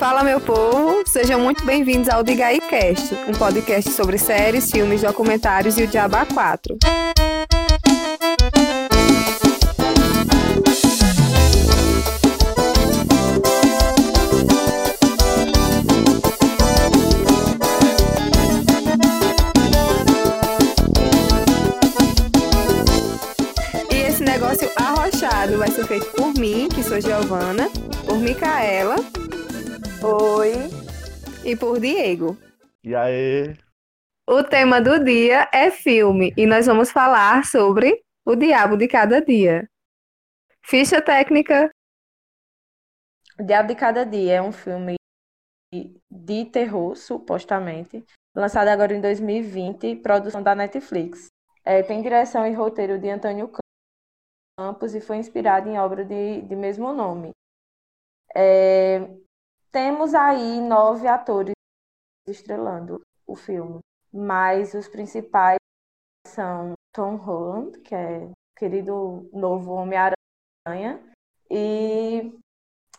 Fala, meu povo! Sejam muito bem-vindos ao Diga aí Cast, um podcast sobre séries, filmes, documentários e o Diaba 4. E esse negócio arrochado vai ser feito por mim, que sou Giovana, por Micaela Oi. e por Diego. E aí? O tema do dia é filme e nós vamos falar sobre o diabo de cada dia. Ficha técnica. O Diabo de Cada Dia é um filme de terror, supostamente, lançado agora em 2020, produção da Netflix. É, tem direção e roteiro de Antônio Campos e foi inspirado em obra de, de mesmo nome. É, temos aí nove atores estrelando o filme, mas os principais são Tom Holland, que é o querido novo Homem-Aranha, e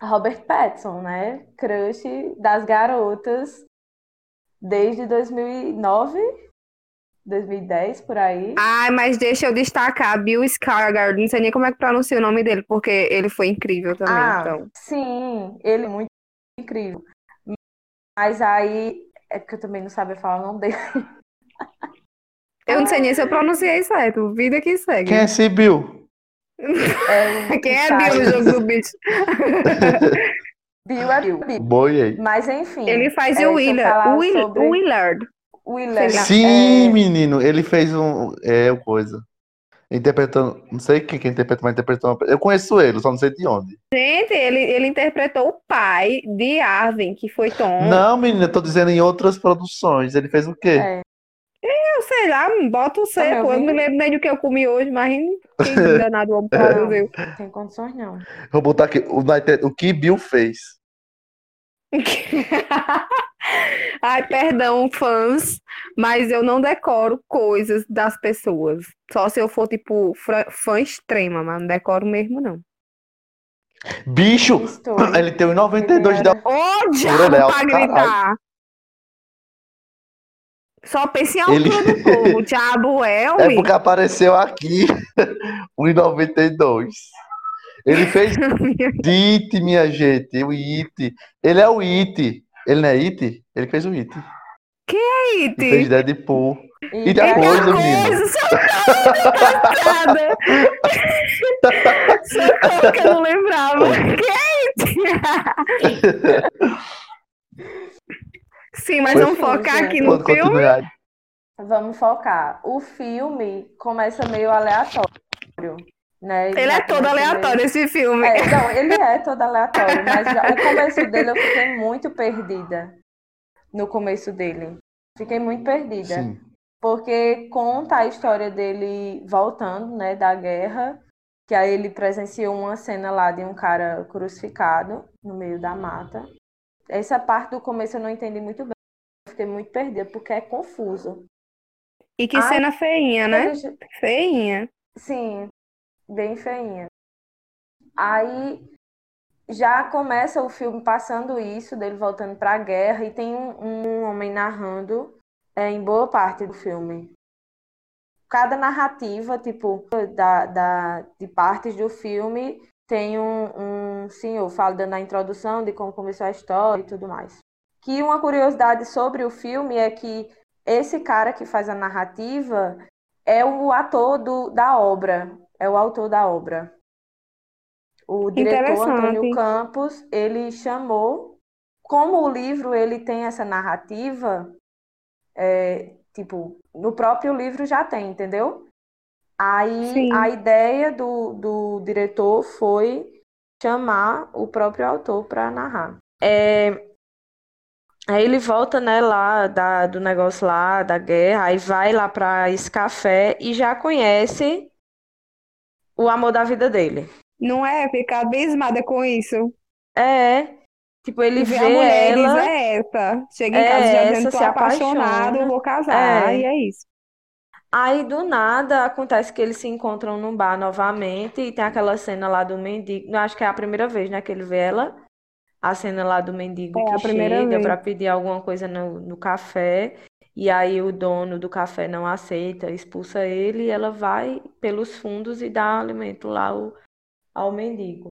Robert Pattinson, né? Crush das garotas desde 2009, 2010, por aí. Ai, mas deixa eu destacar Bill Skarsgård. Não sei nem como é que pronuncia o nome dele, porque ele foi incrível também. Ah, Então. sim, ele é muito incrível. Mas aí, é que eu também não sabia falar o nome dele. Eu não sei nem se eu pronunciei certo. Vida que segue. Quem é esse Bill? É, Quem é sabe? Bill no jogo do bicho? Bill é Bill. Boiei. Mas enfim. Ele faz é, o Willard. Will- sobre Willard. Willard. Sim, É, menino, ele fez um. É, o coisa. Interpretando. Não sei quem que interpreta, mas interpretou. uma- Eu conheço ele, só não sei de onde. Gente, ele, ele interpretou o pai de Arvin, que foi Tom. Não, menina, eu tô dizendo em outras produções. Ele fez o quê? É. Eu sei lá, bota o seco. Eu não lembro nem do que eu comi hoje, mas quem danado o homem produziu. Não tem condições, não. Vou botar aqui. O, o que Bill fez. Ai, perdão, fãs, mas eu não decoro coisas das pessoas. Só se eu for, tipo, fã extrema, mas não decoro mesmo, não. Bicho! Estou. Ele tem 1,92 Ele de era- altura. Ô, Ele diabo, pra gritar! Só pense em Ele- altura do povo. Diabo é, É porque apareceu aqui 1,92. Ele fez It, minha gente. O It. Ele é o It. Ele não é It? Ele fez o It. Ele fez It. Deadpool. E E depois, Deadpool. menino? Coisa, socorro, engraçada. Socorro que eu não lembrava. Que Sim, mas Foi vamos focar gente. aqui no Pode filme. continuar. Vamos focar. O filme começa meio aleatório, né? Ele é todo aleatório, esse filme. É, não, ele é todo aleatório, mas já, o começo dele eu fiquei muito perdida. No começo dele. Fiquei muito perdida. Sim. Porque conta a história dele voltando, né, da guerra, que aí ele presenciou uma cena lá de um cara crucificado no meio da mata. Essa parte do começo eu não entendi muito bem. Eu fiquei muito perdida, porque é confuso. E que Ai, cena feinha, né? Ele- Feinha. Sim, bem feinha. Aí já começa o filme passando isso, dele voltando para a guerra, e tem um, um homem narrando é, em boa parte do filme. Cada narrativa, tipo, da, da, de partes do filme, tem um, um senhor falando na introdução de como começou a história e tudo mais. Que uma curiosidade sobre o filme é que esse cara que faz a narrativa é o ator do, da obra, é o autor da obra. O diretor. Antônio Campos, ele chamou, como o livro ele tem essa narrativa, é, tipo, no próprio livro já tem, entendeu? Aí Sim. a ideia do, do diretor foi chamar o próprio autor para narrar. É, Aí ele volta, né, lá da, do negócio lá, da guerra, aí vai lá pra esse café e já conhece o amor da vida dele. Não é? Ficar abismada com isso. É, tipo, ele Vê vê a mulher ela, é essa. Chega em É casa já dizendo, tô se apaixonado, apaixona. vou casar. É. E é isso. aí do nada acontece que eles se encontram num bar novamente e tem aquela cena lá do mendigo, acho que é a primeira vez, né, que ele vê ela. a cena lá do mendigo É que a primeira chega vez. para pedir alguma coisa no, no café, e aí o dono do café não aceita, expulsa ele, e ela vai pelos fundos e dá alimento lá ao, ao mendigo.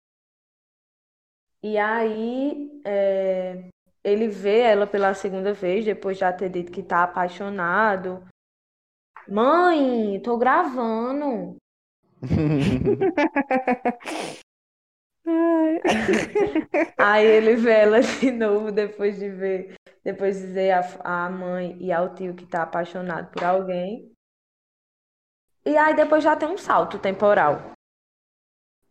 E aí é, ele vê ela pela segunda vez, depois de já ter dito que tá apaixonado. Mãe, tô gravando. Aí ele vê ela de novo depois de ver, depois de dizer a, a mãe e ao tio que tá apaixonado por alguém. E aí depois já tem um salto temporal.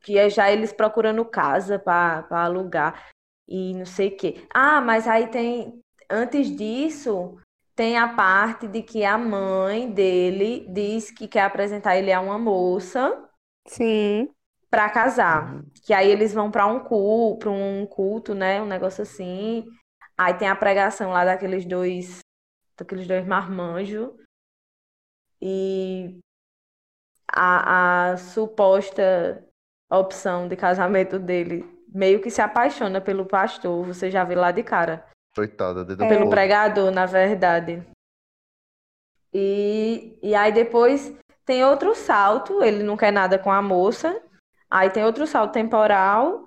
Que é já eles procurando casa para alugar e não sei o quê. Ah, mas aí tem. Antes disso, tem a parte de que a mãe dele diz que quer apresentar ele a uma moça Sim. Para casar. Que aí eles vão para um culto, para um culto, né? Um negócio assim. Aí tem a pregação lá daqueles dois, daqueles dois marmanjos. E a, a suposta opção de casamento dele meio que se apaixona pelo pastor, você já vê lá de cara. Coitada, dedo É. Pelo pregador, na verdade. E, e aí depois tem outro salto, ele não quer nada com a moça. Aí tem outro salto temporal,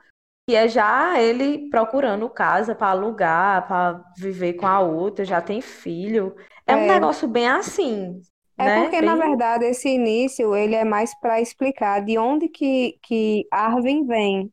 que é já ele procurando casa para alugar, para viver com a outra, já tem filho. É um É. negócio bem assim, É né? porque, na Bem- verdade, esse início ele é mais para explicar de onde que, que Arvin vem.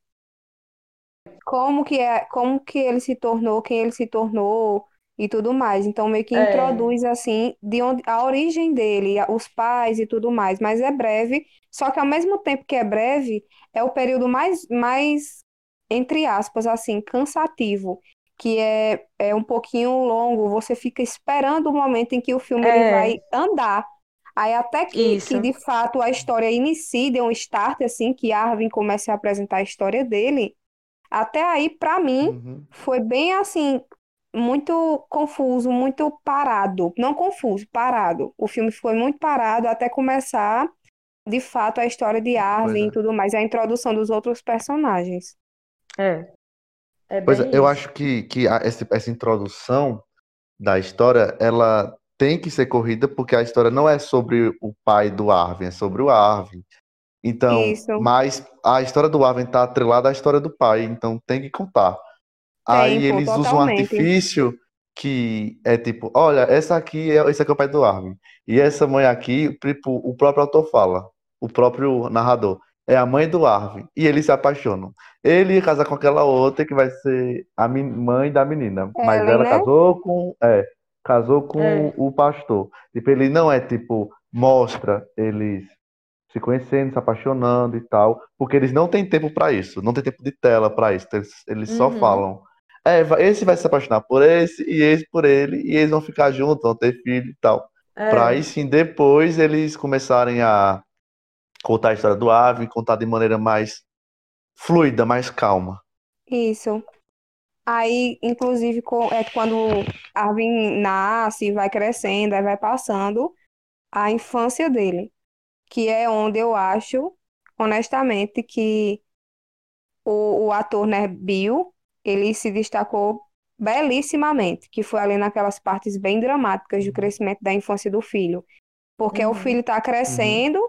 Como que é, como que ele se tornou, quem ele se tornou e tudo mais. Então, meio que É. introduz assim de onde a origem dele, os pais e tudo mais. Mas é breve, só que ao mesmo tempo que é breve, é o período mais, mais entre aspas, assim, cansativo. Que é, é um pouquinho longo, você fica esperando o momento em que o filme ele É. vai andar. Aí até que, Isso. que de fato a história inicie, dê um start assim, que Arvin comece a apresentar a história dele, até aí, pra mim, Uhum. foi bem assim, muito confuso, muito parado. Não confuso, parado. O filme foi muito parado até começar, de fato, a história de Arvin é. e tudo mais, a introdução dos outros personagens. É. É Pois é, eu acho que, que a- esse- essa introdução da história, ela tem que ser corrida porque a história não é sobre o pai do Arvin, é sobre o Arvin. Então, Isso. mas a história do Arvin tá atrelada à história do pai, então tem que contar. Aí Tem, pô, eles usam um totalmente. artifício que é tipo, olha, essa aqui é, esse aqui é o pai do Arvin. E essa mãe aqui, tipo, o próprio autor fala, o próprio narrador, é a mãe do Arvin. E eles se apaixonam. Ele ia casar com aquela outra que vai ser a mãe da menina. Mas Ellen, ela né? casou com. É, casou com É. o pastor. Tipo, ele não é tipo, mostra eles se conhecendo, se apaixonando e tal. Porque eles não têm tempo pra isso. Não tem tempo de tela pra isso. Eles, eles só Uhum. falam. É, esse vai se apaixonar por esse e esse por ele. E eles vão ficar juntos, vão ter filho e tal. É. Pra aí sim, depois eles começarem a contar a história do Ave, contar de maneira mais fluida, mais calma. Isso. Aí, inclusive, é quando Arvin nasce, vai crescendo, aí vai passando a infância dele, que é onde eu acho, honestamente, que o, o ator, né, Bill, ele se destacou belíssimamente, que foi ali naquelas partes bem dramáticas do crescimento da infância do filho. Porque o Uhum. filho está crescendo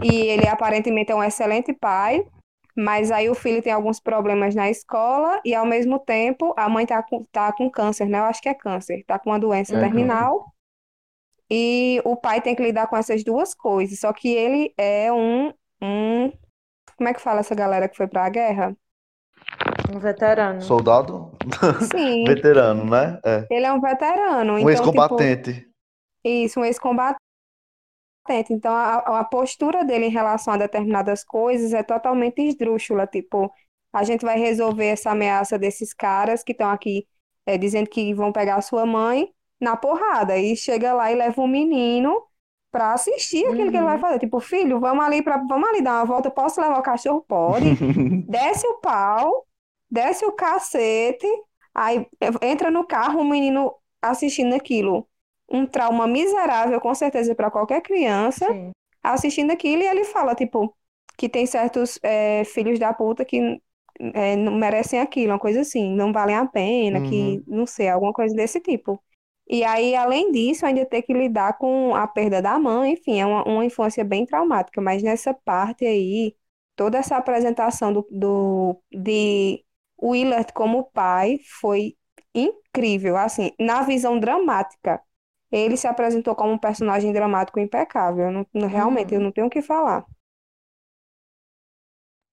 e ele aparentemente é um excelente pai, mas aí o filho tem alguns problemas na escola e ao mesmo tempo a mãe tá com, tá com câncer, né? Eu acho que é câncer, tá com uma doença Uhum. terminal. E o pai tem que lidar com essas duas coisas. Só que ele é um, um, como é que fala essa galera que foi para a guerra? Um veterano. Soldado? Sim, Veterano, né? É. ele é um veterano. Um Então, tipo, ex-combatente. Isso, um ex-combatente. Então, a, a postura dele em relação a determinadas coisas é totalmente esdrúxula. Tipo, a gente vai resolver essa ameaça desses caras que estão aqui é, dizendo que vão pegar a sua mãe na porrada. E chega lá e leva um menino para assistir aquilo que ele vai Uhum. fazer. Tipo, filho, vamos ali para, vamos ali dar uma volta. Posso levar o cachorro? Pode. Desce o pau, desce o cacete, aí entra no carro, o menino assistindo aquilo. Um trauma miserável, com certeza, para qualquer criança, Sim. assistindo aquilo, e ele fala, tipo, que tem certos é, filhos da puta que, é, não merecem aquilo, uma coisa assim, não valem a pena, que, Uhum. não sei, alguma coisa desse tipo. E aí, além disso, ainda ter que lidar com a perda da mãe, enfim, é uma, uma infância bem traumática, mas nessa parte aí, toda essa apresentação do, do, de Willard como pai foi incrível, assim, na visão dramática. Ele se apresentou como um personagem dramático impecável, não- não- realmente, eu Uhum. não tenho o que falar.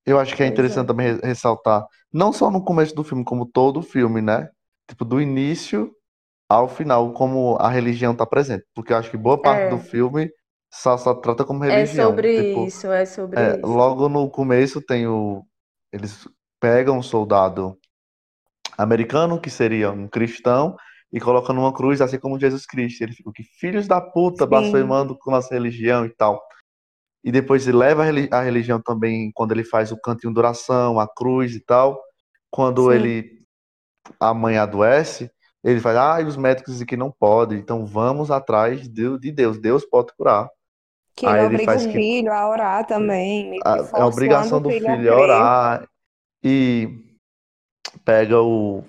Eu acho que é Pois interessante é. também re- ressaltar, não só no começo do filme, como todo o filme, né? Tipo, do início ao final, como a religião tá presente. Porque eu acho que boa parte do É, filme só, só trata como é religião. sobre Tipo, isso, é sobre é, isso. logo no começo tem o. Eles pegam um soldado americano, que seria um cristão, e colocam numa cruz, assim como Jesus Cristo. Ele fica, que filhos da puta, Sim, blasfemando com nossa religião e tal. E depois ele leva a reli- a religião também quando ele faz o cantinho de oração, a cruz e tal. Quando sim. ele, a mãe adoece, ele faz, ah, os médicos dizem que não pode, então vamos atrás de, de Deus, Deus pode curar. Que Aí ele obriga o faz que filho a orar também, que a, é a obrigação o do filho a é orar e pega o.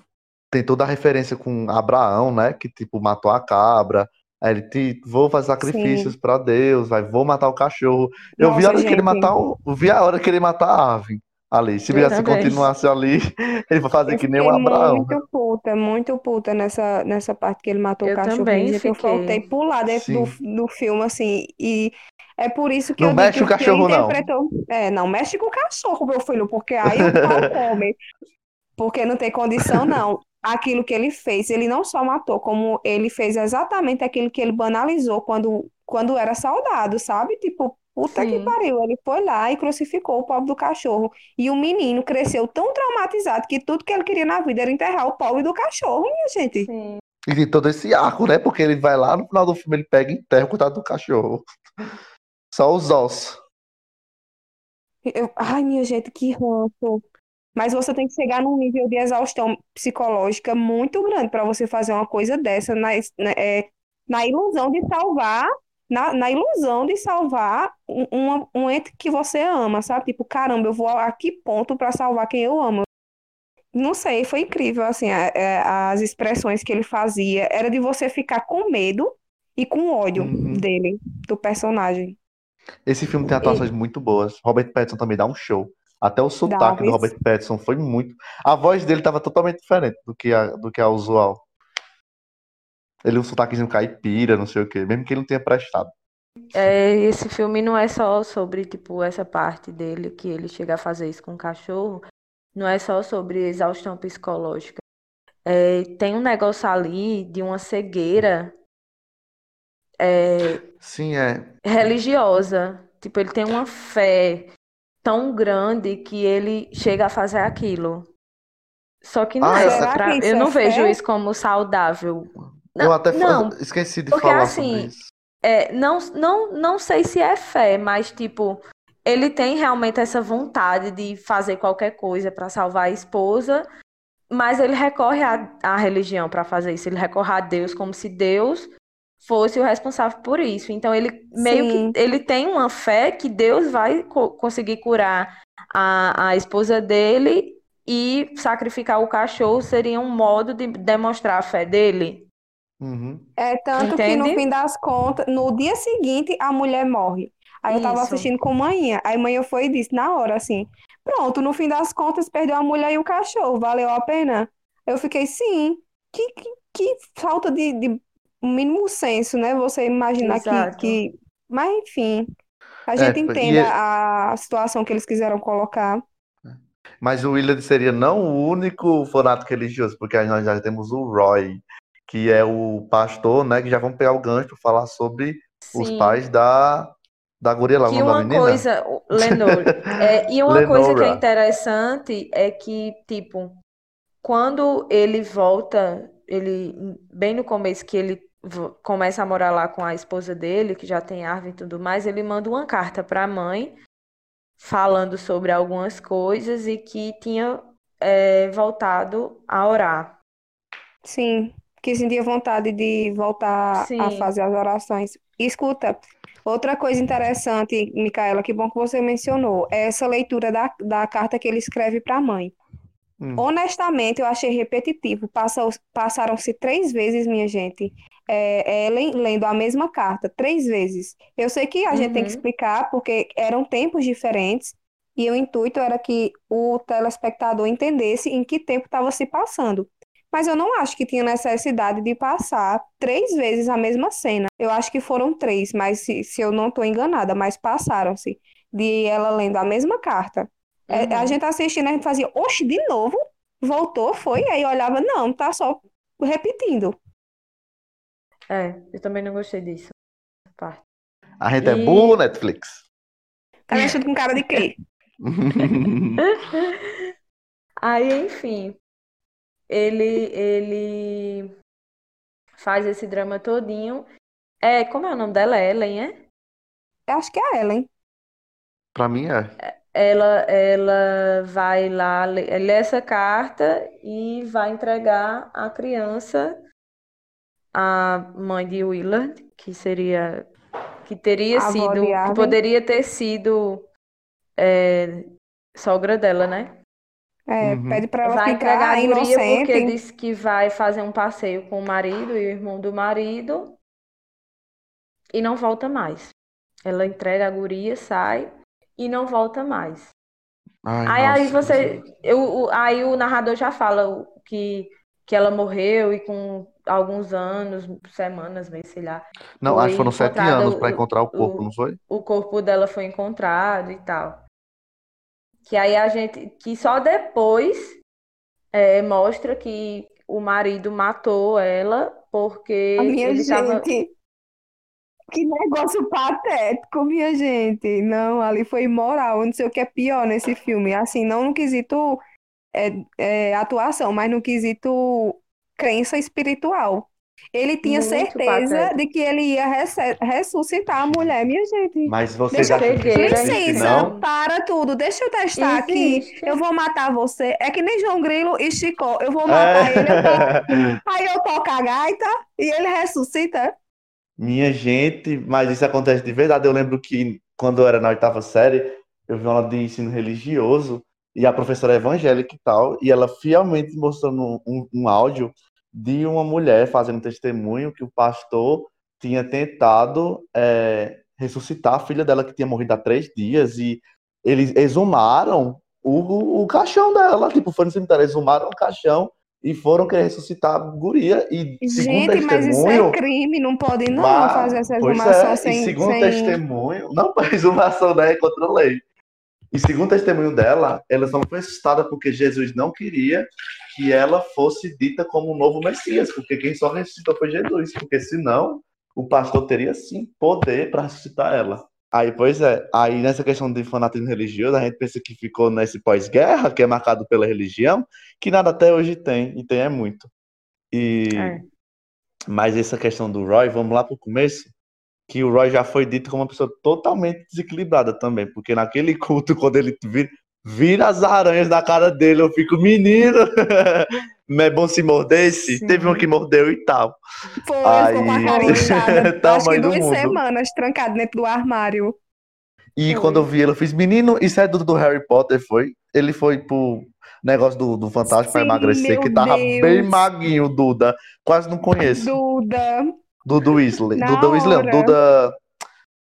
Tem toda a referência com Abraão, né? Que tipo matou a cabra. Aí ele, "Ti- vou fazer sacrifícios para Deus, vai, vou matar o cachorro. Eu vi a Nossa, hora que ele gente, matar o, eu vi a hora que ele matar a ave ali. Se viesse continuasse ali, ele vai fazer eu que nem o fiquei Abraão. muito puta, muito puta nessa, nessa parte que ele matou o Eu cachorrinho. também Gente, eu fiquei. pular dentro do, do filme, assim, e é por isso que Não eu digo mexe que o cachorro, não. interpretou. É, não mexe com o cachorro, meu filho, porque aí o pau come. Porque não tem condição, não. Aquilo que ele fez, ele não só matou, como ele fez exatamente aquilo que ele banalizou quando, quando era soldado, sabe? Tipo, puta que Sim, pariu. Ele foi lá e crucificou o pobre do cachorro. E o menino cresceu tão traumatizado que tudo que ele queria na vida era enterrar o pobre do cachorro, minha gente. sim. E tem todo esse arco, né? Porque ele vai lá no final do filme, ele pega e enterra o coitado do cachorro. Só os ossos. Eu- ai, minha gente, que ranço. Mas você tem que chegar num nível de exaustão psicológica muito grande para você fazer uma coisa dessa na, na, é, na ilusão de salvar, na, na ilusão de salvar um, uma- um ente que você ama, sabe? Tipo, caramba, eu vou a que ponto para salvar quem eu amo? Não sei, foi incrível, assim, a- é, as expressões que ele fazia. Era de você ficar com medo e com ódio Uhum. dele, do personagem. Esse filme tem E atuações muito boas. Robert Pattinson também dá um show. Até o sotaque do. Robert Pattinson foi muito. A voz dele tava totalmente diferente do que a, do que a usual. Ele um sotaquezinho caipira, não sei o quê, mesmo que ele não tenha prestado. é, esse filme não é só sobre, tipo, essa parte dele, que ele chega a fazer isso com o cachorro. Não é só sobre exaustão psicológica. É, tem um negócio ali de uma cegueira é, Sim, é. religiosa. Tipo, ele tem uma fé tão grande que ele chega a fazer aquilo. Só que não Ah, é pra, que eu é não vejo fé? isso como saudável. eu até não, esqueci de porque falar sobre assim, isso. é, não, não, não sei se é fé, mas tipo, ele tem realmente essa vontade de fazer qualquer coisa para salvar a esposa, mas ele recorre à, à religião para fazer isso. Ele recorre a Deus como se Deus fosse o responsável por isso. Então ele meio Sim. que ele tem uma fé que Deus vai co- conseguir curar a, a esposa dele e sacrificar o cachorro seria um modo de demonstrar a fé dele. Uhum. É tanto que no Entende? fim das contas, no dia seguinte, a mulher morre. Aí eu tava Isso. assistindo com manhã. Aí manhã foi e disse, na hora, assim, pronto, no fim das contas, perdeu a mulher e o cachorro, valeu a pena? Eu fiquei, sim, que, que, que falta de, de mínimo senso, né? Você imaginar que, Exato. que... Mas enfim, a É, gente e entende é- a, a situação que eles quiseram colocar. mas o Willard seria não o único fanático religioso, porque aí nós já temos o Roy, que é o pastor, né? Que já vamos pegar o gancho para falar sobre os Sim. pais da, da guria lá, o Que uma menina? coisa, o- Lenore, é, e uma coisa que é Lenora. interessante é que, tipo, quando ele volta, ele, bem no começo que ele começa a morar lá com a esposa dele, que já tem árvore e tudo mais, ele manda uma carta para a mãe falando sobre algumas coisas e que tinha é, voltado a orar. Sim, que sentia vontade de voltar a Sim, fazer as orações. Escuta, outra coisa interessante, Micaela, que bom que você mencionou, é essa leitura da, da carta que ele escreve para a mãe. Hum. Honestamente, eu achei repetitivo. Passou- Passaram-se três vezes, minha gente, é, Ellen lendo a mesma carta, três vezes. Eu sei que a gente tem que Uhum. explicar porque eram tempos diferentes e o intuito era que o telespectador entendesse em que tempo estava se passando. Mas eu não acho que tinha necessidade de passar três vezes a mesma cena. Eu acho que foram três, mas se, se eu não estou enganada, mas passaram-se de ela lendo a mesma carta. É, a Uhum. gente assistindo, a gente fazia, oxe, de novo? Voltou, foi? Aí olhava, não, tá só repetindo. É, eu também não gostei disso. Parte. A gente é E- burro, Netflix. Tá me achando com cara de quê? Aí, enfim, ele ele faz esse drama todinho. É, como é o nome dela? Ellen, é? Eu acho que é a Ellen. Pra mim é. Ela, ela vai lá, lê essa carta e vai entregar a criança à mãe de Willard, que seria, que teria A sido, que poderia ter sido é, sogra dela, né? É, Uhum. pede pra ela Vai entregar ficar a guria porque inocente. disse que vai fazer um passeio com o marido e o irmão do marido e não volta mais. Ela entrega a guria, sai e não volta mais. Ai, Aí, aí nossa, você, eu, aí o narrador já fala que, que ela morreu e com alguns anos, semanas, meses, sei lá, Não, acho que foram sete anos pra o- encontrar o corpo, o- não foi? o corpo dela foi encontrado e tal. Que aí a gente, que só depois é, mostra que o marido matou ela porque A minha ele tava. gente. Que negócio patético, minha gente. Não, ali foi imoral. Eu não sei o que é pior nesse filme. Assim, não no quesito é, é, atuação, mas no quesito crença espiritual. Ele tinha Muito certeza patético. de que ele ia ressuscitar a mulher, minha gente. Mas Deixa- Cegueira, existe, Licença, não? para tudo. Deixa eu testar aqui. Existe. Eu vou matar você. É que nem João Grilo e Chicó. Eu vou matar ele. eu É. Aí eu toco a gaita e ele ressuscita. Minha gente, mas isso acontece de verdade. Eu lembro que quando eu era na oitava série, eu vi uma aula de ensino religioso e a professora é evangélica e tal, e ela fielmente mostrando um, um áudio de uma mulher fazendo testemunho que o pastor tinha tentado é, ressuscitar a filha dela que tinha morrido há três dias e eles exumaram o, o caixão dela, tipo, foi no cemitério, exumaram o caixão e foram querer ressuscitar a guria e segundo Gente, mas isso testemunho é crime, não pode não Bah, fazer essa pois exumação é, sem, e segundo sem... testemunho, não, a exumação daí é contra a lei. E segundo testemunho dela, ela só não foi assustada porque Jesus não queria que ela fosse dita como o novo Messias, porque quem só ressuscitou foi Jesus, porque senão o pastor teria sim poder para ressuscitar ela. Aí, pois é, aí nessa questão de fanatismo religioso, a gente pensa que ficou nesse pós-guerra, que é marcado pela religião, que nada até hoje tem, e tem é muito. E É. mas essa questão do Roy, vamos lá pro começo, que o Roy já foi dito como uma pessoa totalmente desequilibrada também, porque naquele culto, quando ele vira, as aranhas na cara dele, eu fico, menino, não é bom se mordesse? Sim. Teve um que mordeu e tal. Foi, ele ficou com a Aí- cara inchada. Acho que duas mundo. semanas trancado dentro do armário. E Foi. quando eu vi ele, eu fiz, menino, isso é do, do Harry Potter, foi? Ele foi pro negócio do, do Fantástico Sim, emagrecer, meu que tava Deus. bem maguinho, Duda. Quase não conheço. Duda. Duda Weasley. Na Duda Weasley, não. Duda.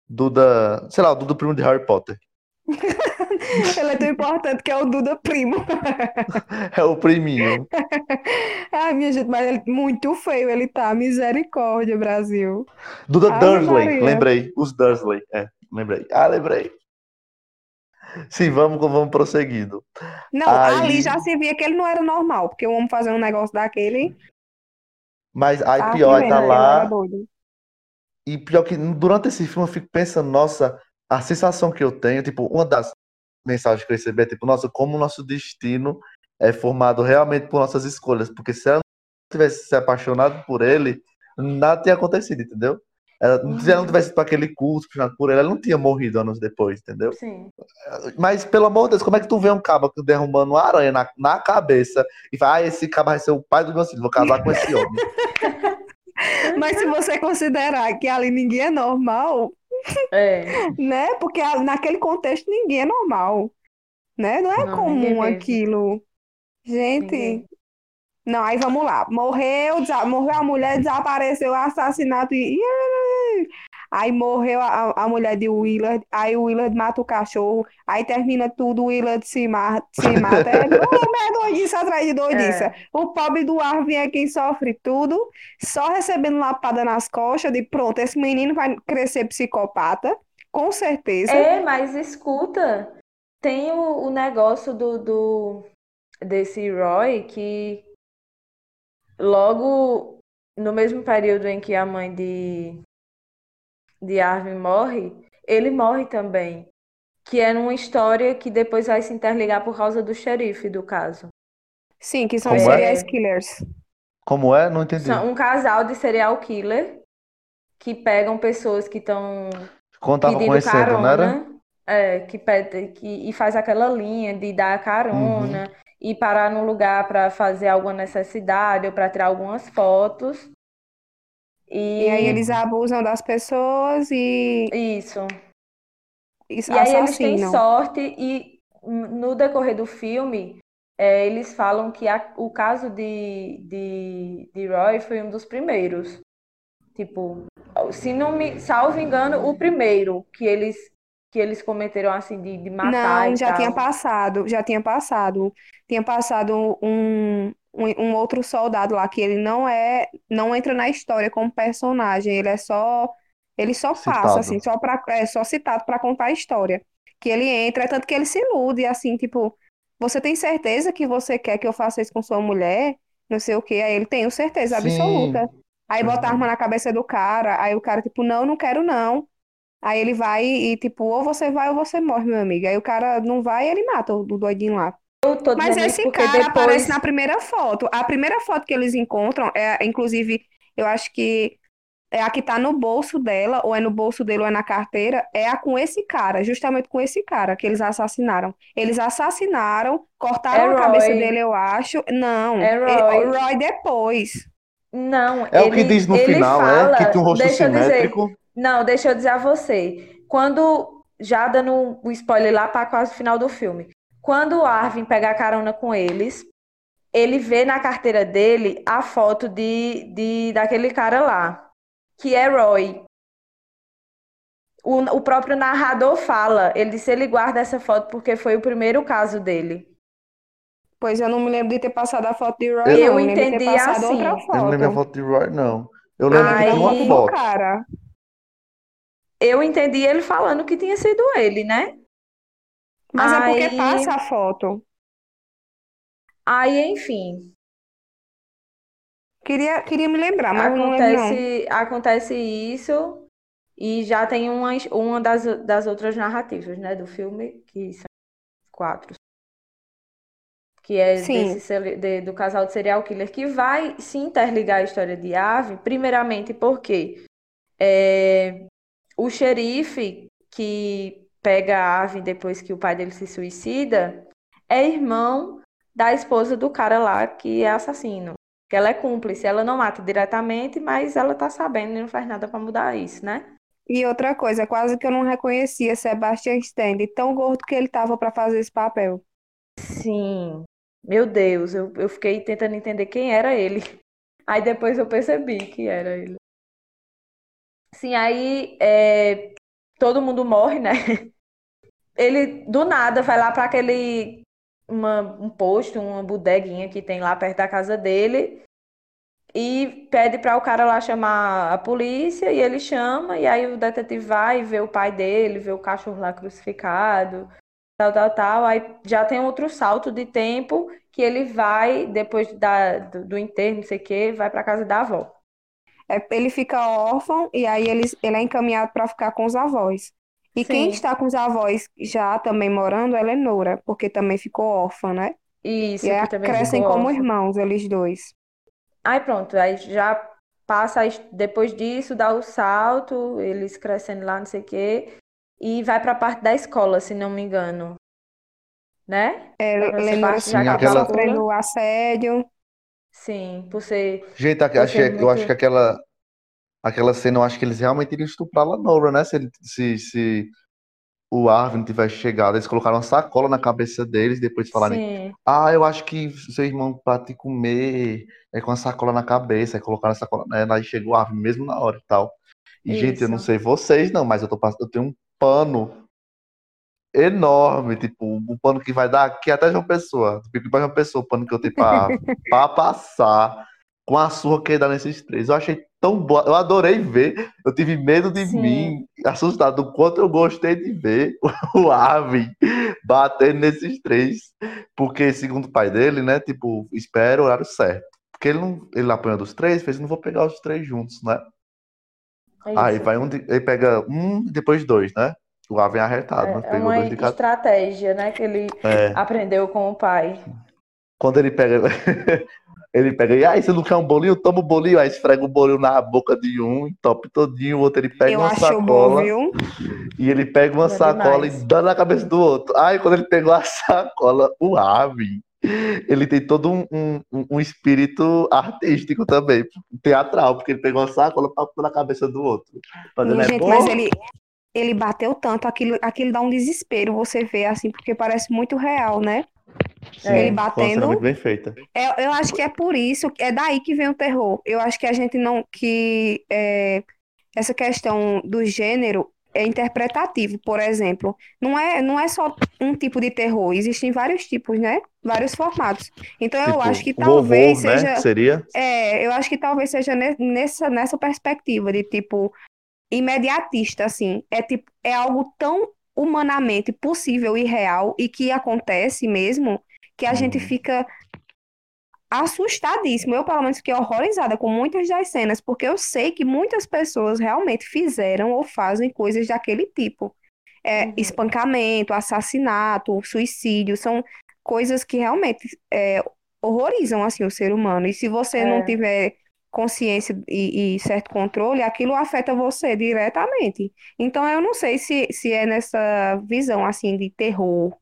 Duda. Sei lá, o Duda primo de Harry Potter. Ele é tão importante que é o Duda primo. É o priminho. Ai, minha gente, mas ele muito feio ele tá. Misericórdia, Brasil. Duda Ave Dursley, Maria. lembrei. Os Dursley, é, lembrei. Ah, lembrei. Sim, vamos, vamos prosseguindo. Não, Aí- ali já se via que ele não era normal, porque o homem fazer um negócio daquele. Mas aí tá pior, vendo tá lá. E pior que durante esse filme eu fico pensando, nossa, a sensação que eu tenho, tipo, uma das mensagens que eu recebi é tipo, nossa, como o nosso destino é formado realmente por nossas escolhas. Porque se ela não tivesse se apaixonado por ele, nada tinha acontecido, entendeu? Ela, Se ela não tivesse pra aquele curso, apaixonado por ele, ela não tinha morrido anos depois, entendeu? Sim. Mas, pelo amor de Deus, como é que tu vê um cabo derrubando uma aranha na, na cabeça e fala, ah, esse cabo vai ser o pai do meu filho, vou casar com esse homem. Mas se você considerar que ali ninguém é normal, É. né? Porque naquele contexto ninguém é normal, né? Não é Não, comum aquilo. Gente, Ninguém. não, aí vamos lá. Morreu, morreu a mulher, desapareceu, assassinato e... Aí morreu a, a mulher de Willard, aí o Willard mata o cachorro, aí termina tudo, o Willard se mata, se mata. É, é doidice atrás de doidice. É. O pobre do Arvin é quem sofre tudo, só recebendo lapada nas costas, de pronto, esse menino vai crescer psicopata, com certeza. É, mas escuta, tem o, o negócio do, do desse Roy que logo no mesmo período em que a mãe de, de Arvin morre, ele morre também. Que é numa história que depois vai se interligar por causa do xerife do caso. Sim, que são os Como é? serial killers. Como é? Não entendi. São um casal de serial killer que pegam pessoas que estão Quando tava pedindo conhecendo, não era? carona, é, que pede, que, e faz aquela linha de dar carona Uhum. e parar no lugar para fazer alguma necessidade ou para tirar algumas fotos. E aí eles abusam das pessoas e, Isso. e E aí eles têm sorte e no decorrer do filme é, eles falam que a- o caso de, de, de Roy foi um dos primeiros. Tipo, se não me salvo engano, o primeiro que eles que eles cometeram assim de, de matar Não, e já tinha tal. passado, já tinha passado. Tinha passado um, um, um outro soldado lá que ele não é, não entra na história como personagem, ele é só, ele só passa Citado. assim, só para é só citado para contar a história. Que ele entra, é tanto que ele se ilude assim, tipo, você tem certeza que você quer que eu faça isso com sua mulher? Não sei o quê. Aí ele tenho certeza Sim. absoluta. Aí bota a arma na cabeça do cara, aí o cara tipo, não, não quero não. Aí ele vai e, tipo, ou você vai ou você morre, meu amigo. Aí o cara não vai e ele mata o, doidinho lá. Eu tô Mas esse cara depois aparece na primeira foto. A primeira foto que eles encontram é, inclusive, eu acho que é a que tá no bolso dela, ou é no bolso dele, ou é na carteira, é a com esse cara, justamente com esse cara que eles assassinaram. Eles assassinaram, cortaram É a cabeça dele, eu acho. Não, É ele- Roy. o Roy depois. não, É o que ele diz no ele final, fala, é? Que tinha um rosto deixa eu dizer, simétrico. Não, deixa eu dizer a você. Quando, já dando o spoiler lá para quase o final do filme. Quando o Arvin pega a carona com eles, ele vê na carteira dele a foto de, de daquele cara lá, que é Roy. O, o próprio narrador fala, ele disse ele guarda essa foto porque foi o primeiro caso dele. Pois eu não me lembro de ter passado a foto de Roy, Eu- não. Eu entendi assim. Eu não lembro a foto. de Roy, não. Eu lembro que Aí- tinha uma foto. cara. Eu entendi ele falando que tinha sido ele, né? Mas é porque Aí- passa a foto. Aí, enfim, Queria, queria me lembrar, mas eu não lembro. Acontece, acontece isso e já tem uma, uma das, das outras narrativas, né, do filme, que são quatro. Que é desse, de- do casal de serial killer, que vai se interligar à história de Ave, primeiramente porque é, o xerife que pega a Ave depois que o pai dele se suicida é irmão da esposa do cara lá que é assassino. Que ela é cúmplice, ela não mata diretamente, mas ela tá sabendo e não faz nada pra mudar isso, né? E outra coisa, quase que eu não reconhecia Sebastian Stan, de tão gordo que ele tava pra fazer esse papel. Sim. Meu Deus, eu, eu fiquei tentando entender quem era ele. Aí depois eu percebi que era ele. Sim, aí é, todo mundo morre, né? Ele do nada vai lá para aquele uma, um posto, uma bodeguinha que tem lá perto da casa dele e pede para o cara lá chamar a polícia e ele chama e aí o detetive vai vê o pai dele, vê o cachorro lá crucificado, tal, tal, tal. Aí já tem outro salto de tempo que ele vai depois da, do, do enterro, não sei o quê, vai para casa da avó. É, ele fica órfão e aí ele, ele é encaminhado pra ficar com os avós. E quem Sim. está com os avós já também morando é Lenora, porque também ficou órfã, né? Isso, E aí crescem ficou como órfão. irmãos, eles dois. Aí pronto, aí já passa, a depois disso, dá o salto, eles crescendo lá, não sei o quê, e vai pra parte da escola, se não me engano. Né? É, Lenora já acaba aquela- sofrendo assédio. Sim, por ser. Gente, Você achei- eu muito- acho que aquela, aquela cena, eu acho que eles realmente iriam estuprar a Nora, né? Se, ele- se, se, o Arvin tivesse chegado, eles colocaram uma sacola na cabeça deles, depois falaram, Sim. ah, eu acho que seu irmão pra te comer é com a sacola na cabeça, aí colocaram a sacola nela, aí chegou o Arvin mesmo na hora e tal. E, gente, eu não Isso. sei vocês não, mas eu tô eu tenho um pano enorme, tipo, um pano que vai dar aqui até João Pessoa, tipo, pra João Pessoa, o pano que eu tenho pra, pra passar com a surra que ele dá nesses três. Eu achei tão boa, eu adorei ver, eu tive medo de Sim. mim, assustado, o quanto eu gostei de ver o Arvin batendo nesses três, porque segundo o pai dele, né, tipo, espera o horário certo. Porque ele não, ele apanhou dos três, fez, não vou pegar os três juntos, né? É Aí vai um, ele pega um e depois dois, né? O Arvin é arretado, né? É, é Pegou uma dois de cada. estratégia, né, que ele É. aprendeu com o pai. Quando ele pega, ele pega, e aí, você não quer um bolinho? Toma o bolinho, aí esfrega o bolinho na boca de um, entope todinho, o outro ele pega Eu uma acho bom, sacola viu? e ele pega uma Bom sacola demais. e dá na cabeça do outro. Aí quando ele pegou a sacola, o Arvin, ele tem todo um, um, um- um espírito artístico também, teatral, porque ele pegou a sacola pra pôr na cabeça do outro. Fazendo, Minha é gente, bom? mas ele, ele bateu tanto, aquilo, aquilo dá um desespero, você vê assim, porque parece muito real, né? Sim, ele batendo. muito bem feita. É, eu acho que é por isso, é daí que vem o terror. Eu acho que a gente não, que é, essa questão do gênero é interpretativo, por exemplo. Não é, não é só um tipo de terror, existem vários tipos, né? Vários formatos. Então eu Tipo, acho que talvez né? seja, Seria? é, eu acho que talvez seja ne- nessa, nessa perspectiva de tipo imediatista, assim. É tipo, é algo tão humanamente possível e real e que acontece mesmo que a gente Uhum. fica assustadíssimo. Eu, pelo menos, fiquei horrorizada com muitas das cenas, porque eu sei que muitas pessoas realmente fizeram ou fazem coisas daquele tipo. É, Uhum. espancamento, assassinato, suicídio, são coisas que realmente é, horrorizam assim o ser humano. E se você não É. tiver consciência e, e certo controle, aquilo afeta você diretamente. Então eu não sei se, se é nessa visão assim de terror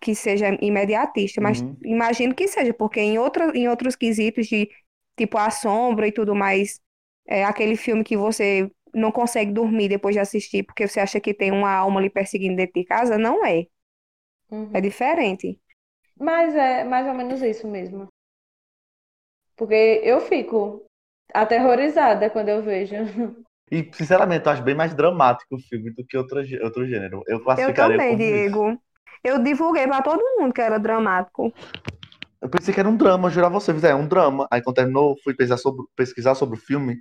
que seja imediatista, mas Uhum. imagino que seja, porque em outra, em outros quesitos de tipo a sombra e tudo mais, é aquele filme que você não consegue dormir depois de assistir porque você acha que tem uma alma ali perseguindo dentro de casa, não é. Uhum. É diferente. Mas é mais ou menos isso mesmo. Porque eu fico aterrorizada quando eu vejo. E, sinceramente, eu acho bem mais dramático o filme do que outro, outro gênero. Eu Eu classificaria também, como isso. Diego. Eu divulguei pra todo mundo que era dramático. Eu pensei que era um drama, eu juro a você, é um drama. Aí quando terminou, fui pesquisar sobre, pesquisar sobre o filme,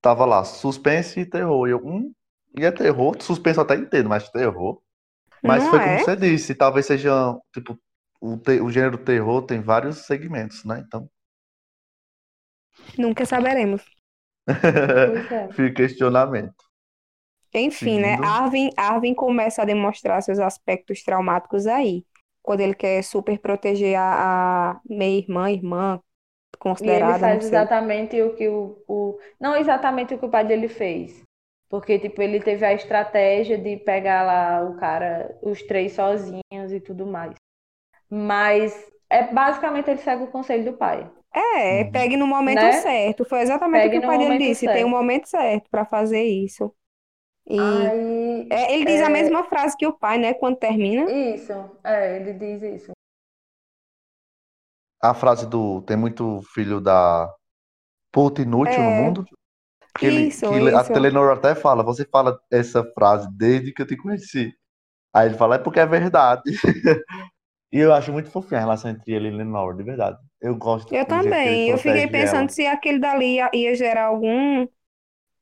tava lá, suspense e terror. E eu, hum, e é terror? Suspense eu até entendo, mas terror. Mas Não foi é? como você disse, talvez seja, tipo, o, te- o gênero terror tem vários segmentos, né? Então, Nunca saberemos. Pois é. fica questionamento. Enfim, né? Seguindo. Arvin, Arvin começa a demonstrar seus aspectos traumáticos aí. Quando ele quer super proteger a, a meia-irmã, irmã, E ele considerada, não faz exatamente o que o, o. Não exatamente o que o pai dele fez. Porque, tipo, ele teve a estratégia de pegar lá o cara, os três sozinhos e tudo mais. Mas é basicamente ele segue o conselho do pai. É, Uhum. pegue no momento Né? certo. Foi exatamente Pegue o que o no pai dele momento disse. Tem um certo. momento certo pra fazer isso. E Aí. é, ele diz a é- mesma frase que o pai, né? Quando termina. Isso, é, ele diz isso. A frase do tem muito filho da puta inútil no É. mundo. Que ele, Isso, que ele- a isso. Telenor até fala, você fala essa frase desde que eu te conheci. Aí ele fala, é porque é verdade. e eu acho muito fofinha a relação entre ele e Lenore, de verdade. Eu gosto Eu também. Eu fiquei pensando ela. se aquele dali ia, ia gerar algum,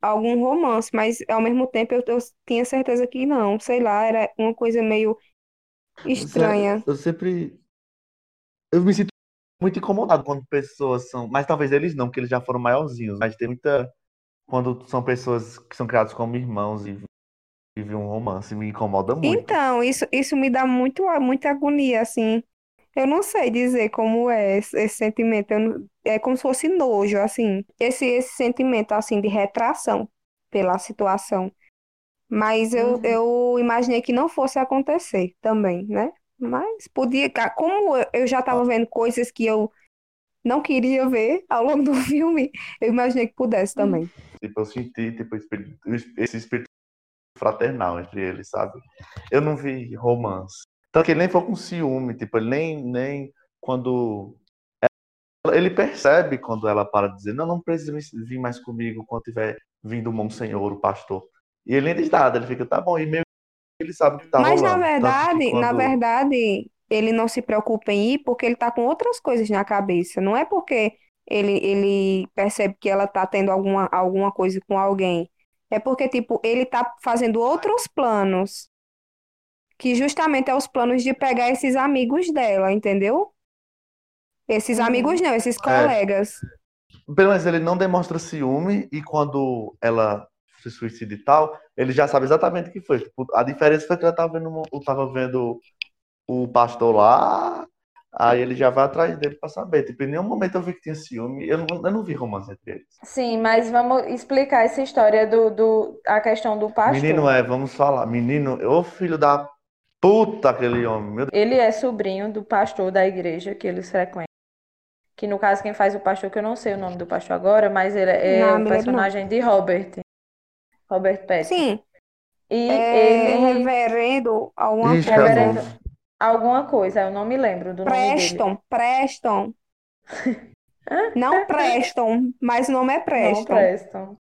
algum romance, mas ao mesmo tempo eu, eu tinha certeza que não. Sei lá, era uma coisa meio estranha. Eu sempre. Eu me sinto muito incomodado quando pessoas são. Mas talvez eles não, porque eles já foram maiorzinhos. Mas tem muita. Quando são pessoas que são criados como irmãos e vivem um romance, me incomoda muito. Então, isso, isso me dá muito, muita agonia, assim. Eu não sei dizer como é esse, esse sentimento. Não- é como se fosse nojo, assim. Esse, esse sentimento, assim, de retração pela situação. Mas eu, Uhum. eu imaginei que não fosse acontecer também, né? Mas podia. Como eu- já estava vendo coisas que eu não queria ver ao longo do filme, eu imaginei que pudesse também. Tipo, eu senti tipo, esse espírito fraternal entre eles, sabe? Eu não vi romance. Tanto que ele nem foi com ciúme, tipo, ele nem, nem quando. Ele percebe quando ela para de dizer, não, não precisa vir mais comigo quando tiver vindo o Monsenhor, o pastor. E ele nem diz nada, ele fica, tá bom, e meio que ele sabe que tá Mas rolando. na Tanto que verdade, na quando- verdade, ele não se preocupa em ir porque ele tá com outras coisas na cabeça. Não é porque ele, ele percebe que ela tá tendo alguma, alguma coisa com alguém. É porque, tipo, ele tá fazendo outros planos. Que justamente é os planos de pegar esses amigos dela, entendeu? Esses Uhum. amigos não, É. esses colegas. Pelo menos ele não demonstra ciúme e quando ela se suicida e tal, ele já sabe exatamente o que foi. Tipo, a diferença foi que ela tava vendo, tava vendo o pastor lá, aí ele já vai atrás dele pra saber. Tipo, em nenhum momento eu vi que tinha ciúme. Eu não, eu não vi romance entre eles. Sim, mas vamos explicar essa história do, do a questão do pastor. Menino é, vamos falar. Menino, ô filho da puta aquele homem. Meu Deus. Ele é sobrinho do pastor da igreja que eles frequentam. Que no caso quem faz o pastor, que eu não sei o nome do pastor agora, mas ele é Não, o lembro não. personagem de Robert. Robert Pattinson. Sim, E é ele reverendo alguma Ixi, coisa. reverendo alguma coisa, eu não me lembro do nome dele. Preston, Preston. Não Preston, mas o nome é Não Preston. prestam.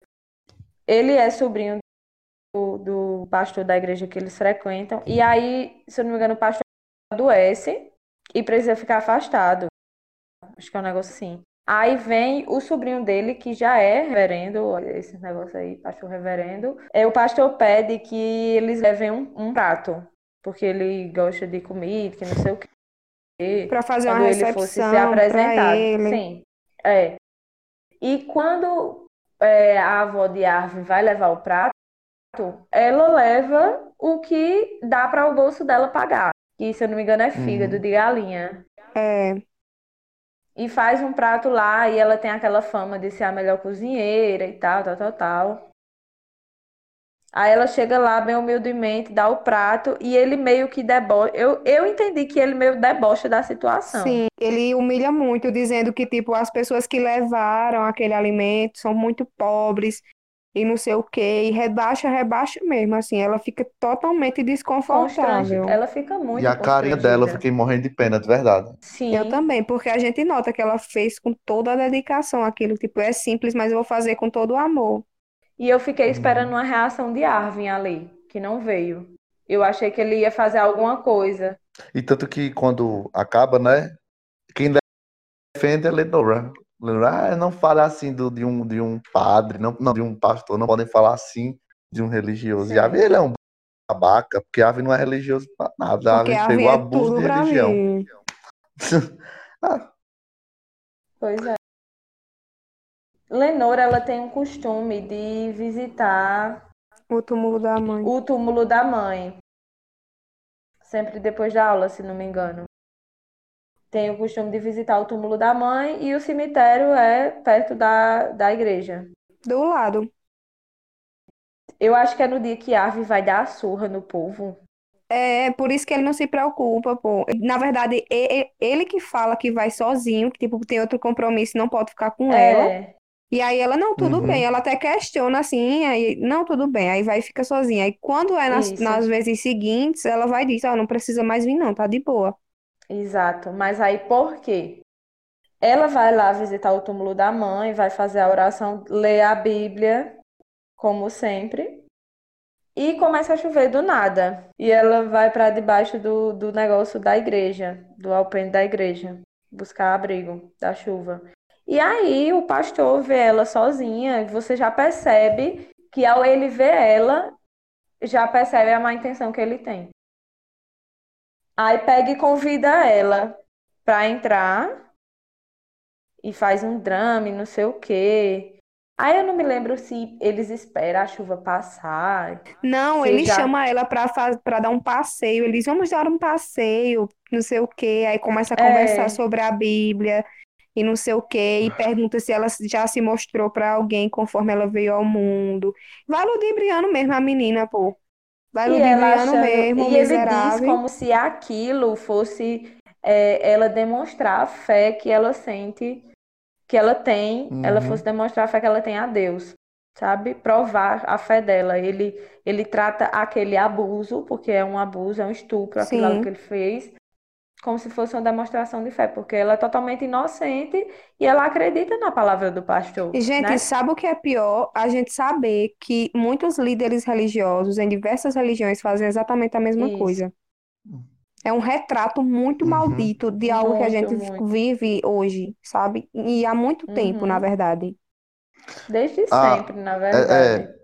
Ele é sobrinho do, pastor da igreja que eles frequentam. E aí, se eu não me engano, o pastor adoece e precisa ficar afastado. Acho que é um negócio assim. Aí vem o sobrinho dele, que já é reverendo, olha esse negócio aí, pastor reverendo. É, o pastor pede que eles levem um, um prato, porque ele gosta de comida, que não sei o quê Para fazer uma quando ele fosse ser recepção apresentado. ele. Sim, é. E quando é, a avó de Arvin vai levar o prato, ela leva o que dá para o bolso dela pagar. Que, se eu não me engano, é fígado Uhum. de galinha. É, E faz um prato lá e ela tem aquela fama de ser a melhor cozinheira e tal, tal, tal, tal. Aí ela chega lá bem humildemente, dá o prato e ele meio que debocha. Eu, eu entendi que ele meio debocha da situação. sim, ele humilha muito, dizendo que, tipo, as pessoas que levaram aquele alimento são muito pobres e não sei o quê, e rebaixa, rebaixa mesmo, assim, ela fica totalmente desconfortável. Ela fica muito E a carinha dela, eu fiquei morrendo de pena, de verdade. Sim, Eu também, porque a gente nota que ela fez com toda a dedicação aquilo, tipo, é simples, mas eu vou fazer com todo o amor. e eu fiquei Uhum. esperando uma reação de Arvin ali, que não veio. Eu achei que ele ia fazer alguma coisa. E tanto que quando acaba, né? Quem defende é Lenora. Lenora, ah, não fala assim do, de, um, de um padre, não, não, de um pastor, não podem falar assim de um religioso. Sim. E Ave, ele é um babaca, porque Ave não é religioso pra nada. Porque Ave a pegou é abuso de religião. Ah, Pois é. Lenora, ela tem um costume de visitar O túmulo da mãe. o túmulo da mãe. Sempre depois da aula, se não me engano. Tem o costume de visitar o túmulo da mãe e o cemitério é perto da, da igreja. Do lado. Eu acho que é no dia que Arve vai dar a surra no povo. É, por isso que ele não se preocupa, pô. Na verdade, ele que fala que vai sozinho, que tipo, tem outro compromisso e não pode ficar com ela. É, E aí ela, não, tudo Uhum. bem. Ela até questiona assim, aí, não, tudo bem. Aí vai e fica sozinha. Aí quando é nas, nas vezes seguintes, ela vai e diz, ó, não precisa mais vir não, tá de boa. Exato. Mas aí por quê? Ela vai lá visitar o túmulo da mãe, vai fazer a oração, ler a Bíblia, como sempre. E começa a chover do nada. E ela vai para debaixo do, do negócio da igreja, do alpendre da igreja, buscar abrigo da chuva. E aí o pastor vê ela sozinha, você já percebe que ao ele ver ela, já percebe a má intenção que ele tem. Aí pega e convida ela para entrar e faz um drama e não sei o quê. Aí eu não me lembro se eles esperam a chuva passar. Não, ele já- chama ela pra, faz, pra dar um passeio. Eles vamos dar um passeio, não sei o quê. Aí começa a É. conversar sobre a Bíblia e não sei o quê. E pergunta se ela já se mostrou pra alguém conforme ela veio ao mundo. Vai ludibriando mesmo a menina, pô. Vai E ela achando, mesmo, e ele diz como se aquilo fosse é, ela demonstrar a fé que ela sente, que ela tem, ela Uhum. fosse demonstrar a fé que ela tem a Deus. sabe? Provar a fé dela. Ele, ele trata aquele abuso, porque é um abuso, é um estupro, aquilo que ele fez, como se fosse uma demonstração de fé, porque ela é totalmente inocente e ela acredita na palavra do pastor, E, gente, né? sabe o que é pior? A gente saber que muitos líderes religiosos em diversas religiões fazem exatamente a mesma Isso. coisa. É um retrato muito Uhum. maldito de algo que a Muito, gente muito. vive hoje, sabe? E há muito tempo, Uhum. na verdade. Desde Ah, sempre, na É, verdade. é,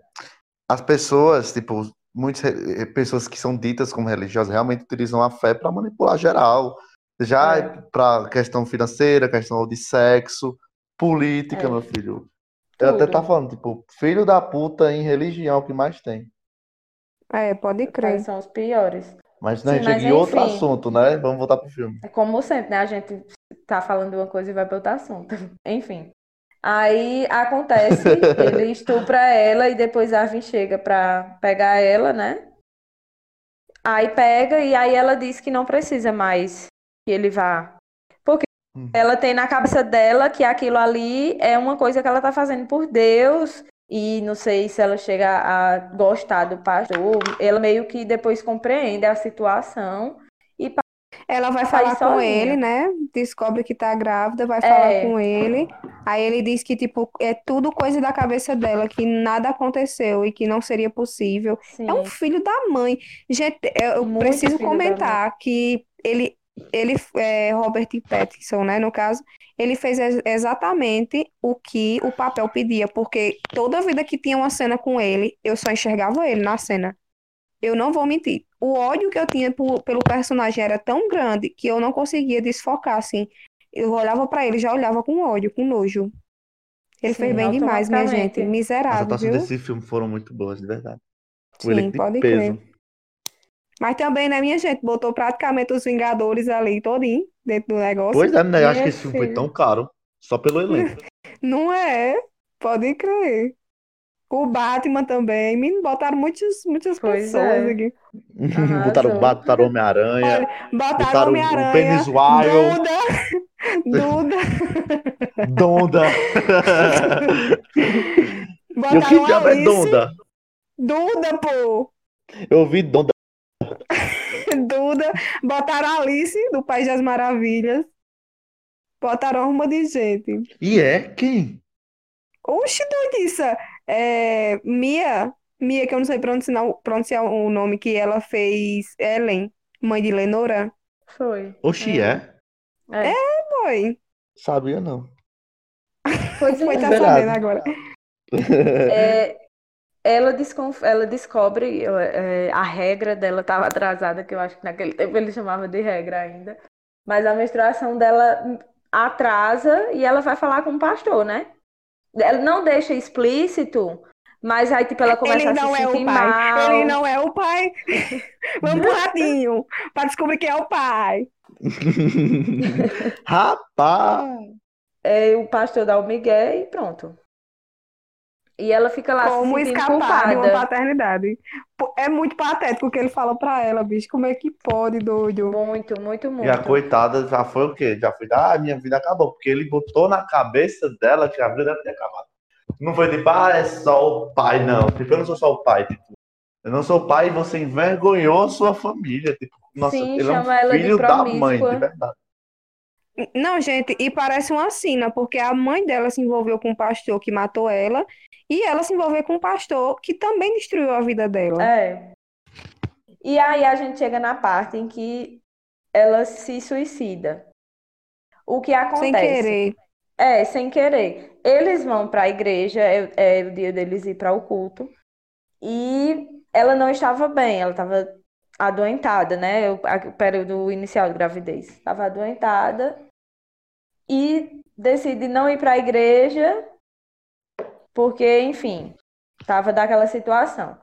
as pessoas, tipo, muitas re- pessoas que são ditas como religiosas realmente utilizam a fé para manipular geral. Já É. para questão financeira, questão de sexo, política, É. meu filho. Eu até tá falando, tipo, filho da puta em religião é o que mais tem. É, pode crer. Quais são os piores. Mas né, Sim, mas em outro enfim. assunto, né? Vamos voltar pro filme. É como sempre, né? A gente tá falando de uma coisa e vai para outro assunto. Enfim. Aí acontece, ele estupra ela e depois Arvin chega pra pegar ela, né? Aí pega e aí ela diz que não precisa mais que ele vá. Porque Uhum. ela tem na cabeça dela que aquilo ali é uma coisa que ela tá fazendo por Deus. E não sei se ela chega a gostar do pastor. Ela meio que depois compreende a situação. Ela vai falar com sozinha. ele, né? Descobre que tá grávida, vai falar É. com ele. Aí ele diz que, tipo, é tudo coisa da cabeça dela, que nada aconteceu e que não seria possível. É um Sim. filho da mãe. Gente, eu Muito preciso comentar que ele, ele é, Robert Pattinson, né, no caso, ele fez ex- exatamente o que o papel pedia, porque toda vida que tinha uma cena com ele, eu só enxergava ele na cena. Eu não vou mentir. O ódio que eu tinha por- pelo personagem era tão grande que eu não conseguia desfocar, assim. Eu olhava pra ele, já olhava com ódio, com nojo. Ele Sim, fez bem demais, minha gente. automaticamente. As Miserável, atuações viu? desse filme foram muito boas, de verdade. O Sim, pode peso. crer. Mas também, né, minha gente, botou praticamente os Vingadores ali todinho dentro do negócio. Pois é, né? Eu acho que esse filme foi tão caro. Só pelo elenco. Não é? Pode crer. O Batman também. Me botaram muitas, muitas Pois pessoas é. aqui. botaram o Arrasou. Botaram o Homem-Aranha. Olha, botaram Botaram o Homem-Aranha, Pennywise. Duda, Duda, Donda. E o que botaram diabo é Alice, Donda? Duda, pô, Eu ouvi Donda. Duda, botaram Alice do País das Maravilhas, botaram uma de gente. E é? Quem? Oxe, doidiça, é, Mia, Mia, que eu não sei pronunciar, pronunciar o nome, que ela fez Ellen, mãe de Lenora, Foi. Oxi, é? É. foi, Sabia não. Pois foi, é. tá verdade. sabendo agora. É, ela, desconf... ela descobre é, a regra dela estava atrasada, que eu acho que naquele tempo ele chamava de regra ainda. Mas a menstruação dela atrasa e ela vai falar com o pastor, né? Ela não deixa explícito, mas aí tipo ela começa Ele a não se é o pai, mal. ele não é o pai. Vamos pro ratinho, pra descobrir quem é o pai. Rapaz! É, o pastor dá o migué e pronto. E ela fica lá se Como sentindo escapar de uma culpada. paternidade. É muito patético o que ele fala pra ela, bicho. Como é que pode, doido? Muito, muito, E a muito. coitada já foi o quê? Já foi, ah, minha vida acabou. Porque ele botou na cabeça dela que a vida tinha acabado. Não foi tipo, ah, é só o pai, não. Tipo, eu não sou só o pai. Tipo, eu não sou o pai e você envergonhou a sua família. Tipo, nossa, Sim, ele é um ela de filho da mãe, de verdade. Não, gente, e parece uma sina, porque a mãe dela se envolveu com um pastor que matou ela, e ela se envolveu com um pastor que também destruiu a vida dela. É. E aí a gente chega na parte em que ela se suicida. O que Sem acontece? querer. É, sem querer. Eles vão para a igreja, é, é o dia deles ir para o culto. E ela não estava bem, ela estava adoentada, né? O período inicial de gravidez. Estava adoentada e decide não ir para a igreja porque, enfim, estava daquela situação.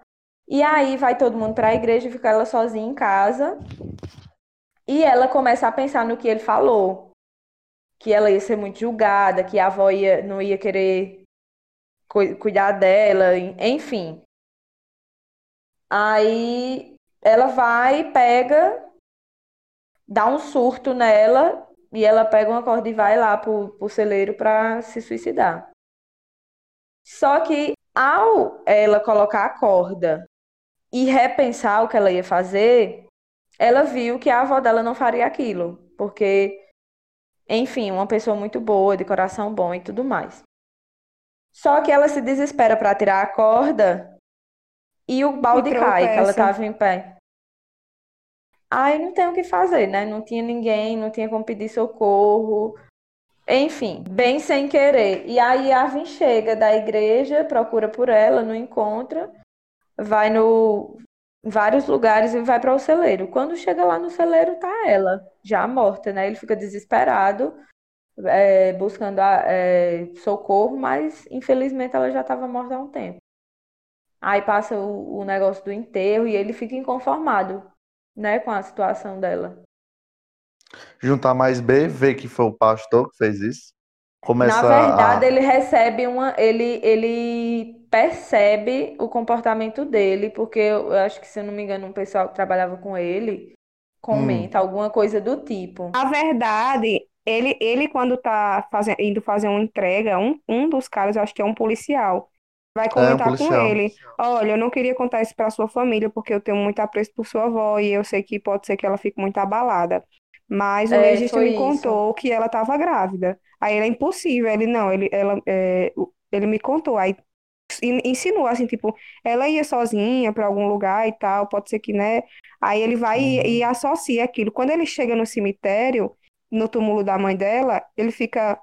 E aí vai todo mundo para a igreja e fica ela sozinha em casa. E ela começa a pensar no que ele falou que ela ia ser muito julgada, que a avó ia, não ia querer cu- cuidar dela, en- enfim. Aí ela vai, pega, dá um surto nela e ela pega uma corda e vai lá pro, pro celeiro pra se suicidar. Só que ao ela colocar a corda e repensar o que ela ia fazer, ela viu que a avó dela não faria aquilo, porque, enfim, uma pessoa muito boa, de coração bom e tudo mais. Só que ela se desespera para tirar a corda e o balde cai, que ela estava em pé. Aí não tem o que fazer, né? Não tinha ninguém, não tinha como pedir socorro. Enfim, bem sem querer. E aí Arvin chega da igreja, procura por ela, não encontra, vai no vários lugares e vai para o celeiro. Quando chega lá no celeiro, tá ela, já morta, né? Ele fica desesperado, é, buscando a, é, socorro, mas infelizmente ela já estava morta há um tempo. Aí passa o, o negócio do enterro e ele fica inconformado, né, com a situação dela. Juntar mais B, ver que foi o pastor que fez isso. Começa Na verdade, a... ele recebe uma. Ele, ele percebe o comportamento dele, porque eu, eu acho que, se eu não me engano, um pessoal que trabalhava com ele comenta hum. alguma coisa do tipo. Na verdade, ele, ele quando tá fazendo, indo fazer uma entrega, um, um dos caras, eu acho que é um policial, vai comentar é um com ele: Olha, eu não queria contar isso para sua família, porque eu tenho muito apreço por sua avó e eu sei que pode ser que ela fique muito abalada. Mas o é, legista me contou que ela estava grávida. Aí ele é impossível. Ele não, ele, ela, é, ele me contou. Aí insinuou assim, tipo, ela ia sozinha para algum lugar e tal, pode ser que, né? Aí ele vai uhum. e, e associa aquilo. Quando ele chega no cemitério, no túmulo da mãe dela, ele fica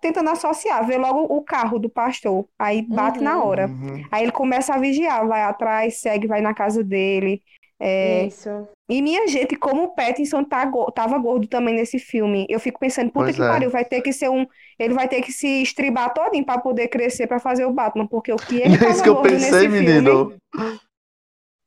tentando associar, vê logo o carro do pastor, aí bate uhum. na hora. Uhum. Aí ele começa a vigiar, vai atrás, segue, vai na casa dele. É... Isso. E minha gente, como o Pattinson tá go tava gordo também nesse filme, eu fico pensando, puta pois que é. pariu, vai ter que ser um. Ele vai ter que se estribar todinho pra poder crescer pra fazer o Batman, porque o que ele é isso que eu pensei, menino. Filme,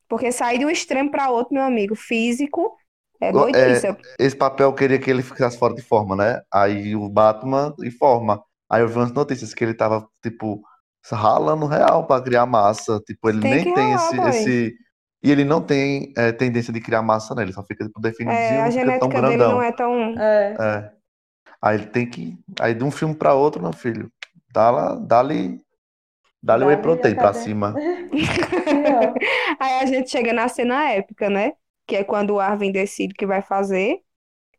porque sair de um extremo pra outro, meu amigo, físico, é doidice. É, esse papel queria que ele ficasse fora de forma, né? Aí o Batman em forma. Aí eu vi umas notícias que ele tava, tipo, ralando real pra criar massa. Tipo, ele tem nem tem esse, esse e ele não tem é, tendência de criar massa nele, só fica tipo, definido. É, a genética tão dele não é tão. É. é. Aí ele tem que. Aí de um filme para outro, meu filho, dá-lhe dá dá dá whey protein pra cima. aí a gente chega na cena épica, né? Que é quando o Arvin decide que vai fazer.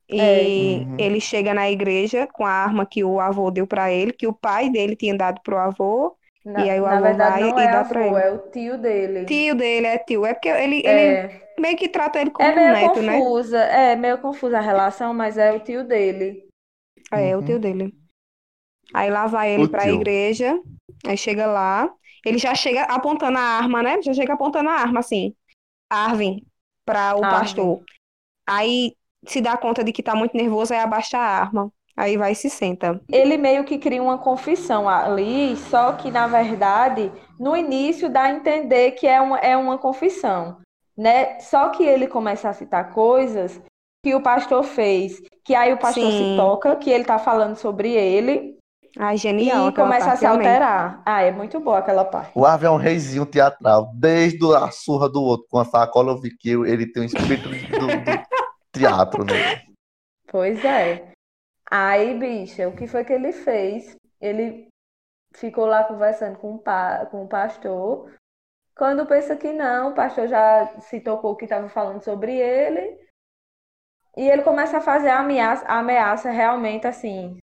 E é. uhum. ele chega na igreja com a arma que o avô deu para ele, que o pai dele tinha dado pro avô. Na, e aí o na verdade, vai não e é dá avô, pra ele. é o tio dele. Tio dele, é tio. É porque ele, É, ele meio que trata ele como é um meio neto, né? confusa, é meio confusa a relação, mas é o tio dele. É, é o tio Uhum. dele. Aí lá vai ele O pra tio. igreja, aí chega lá, ele já chega apontando a arma, né? Já chega apontando a arma, assim, Arvin, pra o Arvin. pastor. Aí se dá conta de que tá muito nervoso, aí abaixa a arma. Aí vai e se senta. Ele meio que cria uma confissão ali, só que na verdade, no início dá a entender que é uma, é uma confissão, né? Só que ele começa a citar coisas que o pastor fez, que aí o pastor se Sim. toca, que ele tá falando sobre ele Ai, genial e começa a se alterar. Ah, é muito boa aquela parte. O Ave é um reizinho teatral. Desde a surra do outro com a sacola, eu vi que ele tem um espírito do, do teatro, né? Pois é. Aí, bicha, o que foi que ele fez? Ele ficou lá conversando com o, pa com o pastor. Quando pensa que não, o pastor já se tocou que estava falando sobre ele. E ele começa a fazer a ameaça, ameaça realmente assim,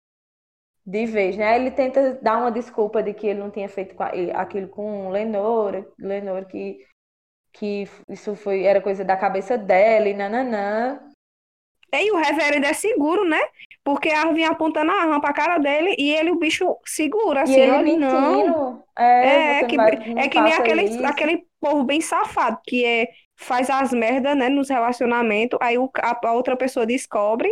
de vez, né? Ele tenta dar uma desculpa de que ele não tinha feito aquilo com Lenore, Lenore que, que isso foi, era coisa da cabeça dela e nananã. E o reverendo é seguro, né? Porque a Arvin apontando a arma pra cara dele e ele, o bicho, segura, E assim, ele olha, não. É, É, você que, vai, é que nem aquele, isso. aquele povo bem safado, que é, faz as merdas, né, nos relacionamentos, aí o, a, a outra pessoa descobre,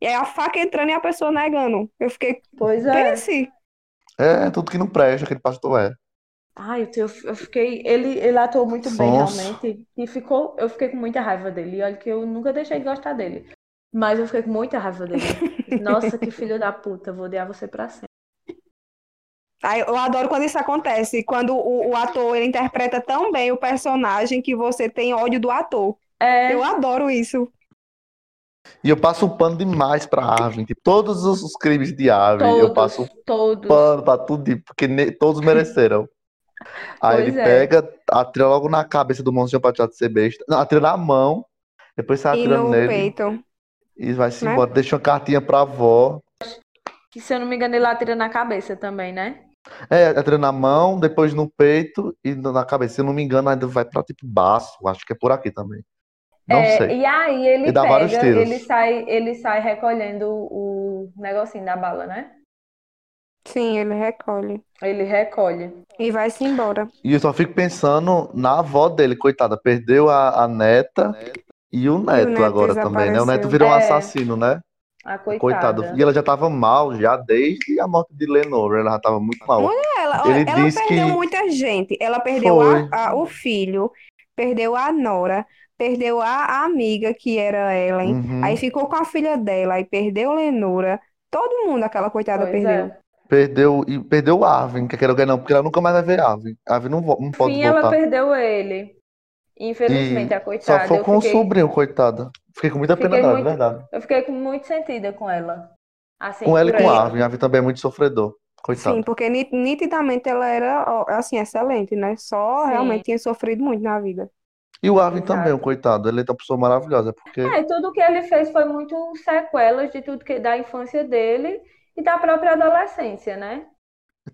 e aí a faca entrando e a pessoa negando. Eu fiquei, Pois é. pense. É, tudo que não presta, aquele pastor é. Ai, eu, eu fiquei. Ele, ele atuou muito bem, realmente. E ficou, eu fiquei com muita raiva dele. E olha que eu nunca deixei de gostar dele. Mas eu fiquei com muita raiva dele. Nossa, que filho da puta, vou odiar você pra sempre. Aí eu adoro quando isso acontece, quando o, o ator ele interpreta tão bem o personagem que você tem ódio do ator. É, Eu adoro isso. E eu passo um pano demais pra Arvin. Tipo, todos os, os crimes de Arvin, eu Todos, passo um todos. pano pra tudo, de- porque ne- todos mereceram. Aí Pois ele é. pega, atira logo na cabeça do monstro pra de ser besta. Não, atira na mão, depois sai E atirando no nele peito. E vai-se né? embora. Deixa uma cartinha pra avó. Que se eu não me engano, ele atira na cabeça também, né? É, atira na mão, depois no peito e na cabeça. Se eu não me engano, ainda vai pra tipo baço. Acho que é por aqui também. Não É, sei. E aí ele E dá vários pega, tiros. ele sai, ele sai recolhendo o negocinho da bala, né? Sim, ele recolhe. Ele recolhe. E vai-se embora. E eu só fico pensando na avó dele, coitada. Perdeu a, a neta e o neto, neto agora também, né? O neto virou um É. assassino, né? A Coitado. coitada. E ela já tava mal, já desde a morte de Lenore. Ela já tava muito mal. Ela, Ele ela disse perdeu que- muita gente. Ela perdeu a- a- o filho, perdeu a nora, perdeu a, a amiga, que era Ellen. Uhum. Aí ficou com a filha dela, aí perdeu Lenora. Todo mundo, aquela coitada, Pois perdeu. é. Perdeu, e perdeu o Arvin, que quer não, porque ela nunca mais vai ver Arvin. Arvin não, não pode ela voltar. perdeu ele. Infelizmente, E a só coitada. ficou Eu com o fiquei, sobrinho, coitada. Fiquei com muita pena dela, muito- de verdade. eu fiquei com- muito sentida com ela. Assim, Com ela e com ela. Arvin. Arvin também é muito sofredor. Coitado. Sim, porque ni- nitidamente ela era, assim, excelente, né? Só Sim. realmente tinha sofrido muito na vida. E o Arvin Exato. também, o coitado. Ele é uma pessoa maravilhosa, porque É, tudo que ele fez foi muito sequelas de tudo que da infância dele e da própria adolescência, né?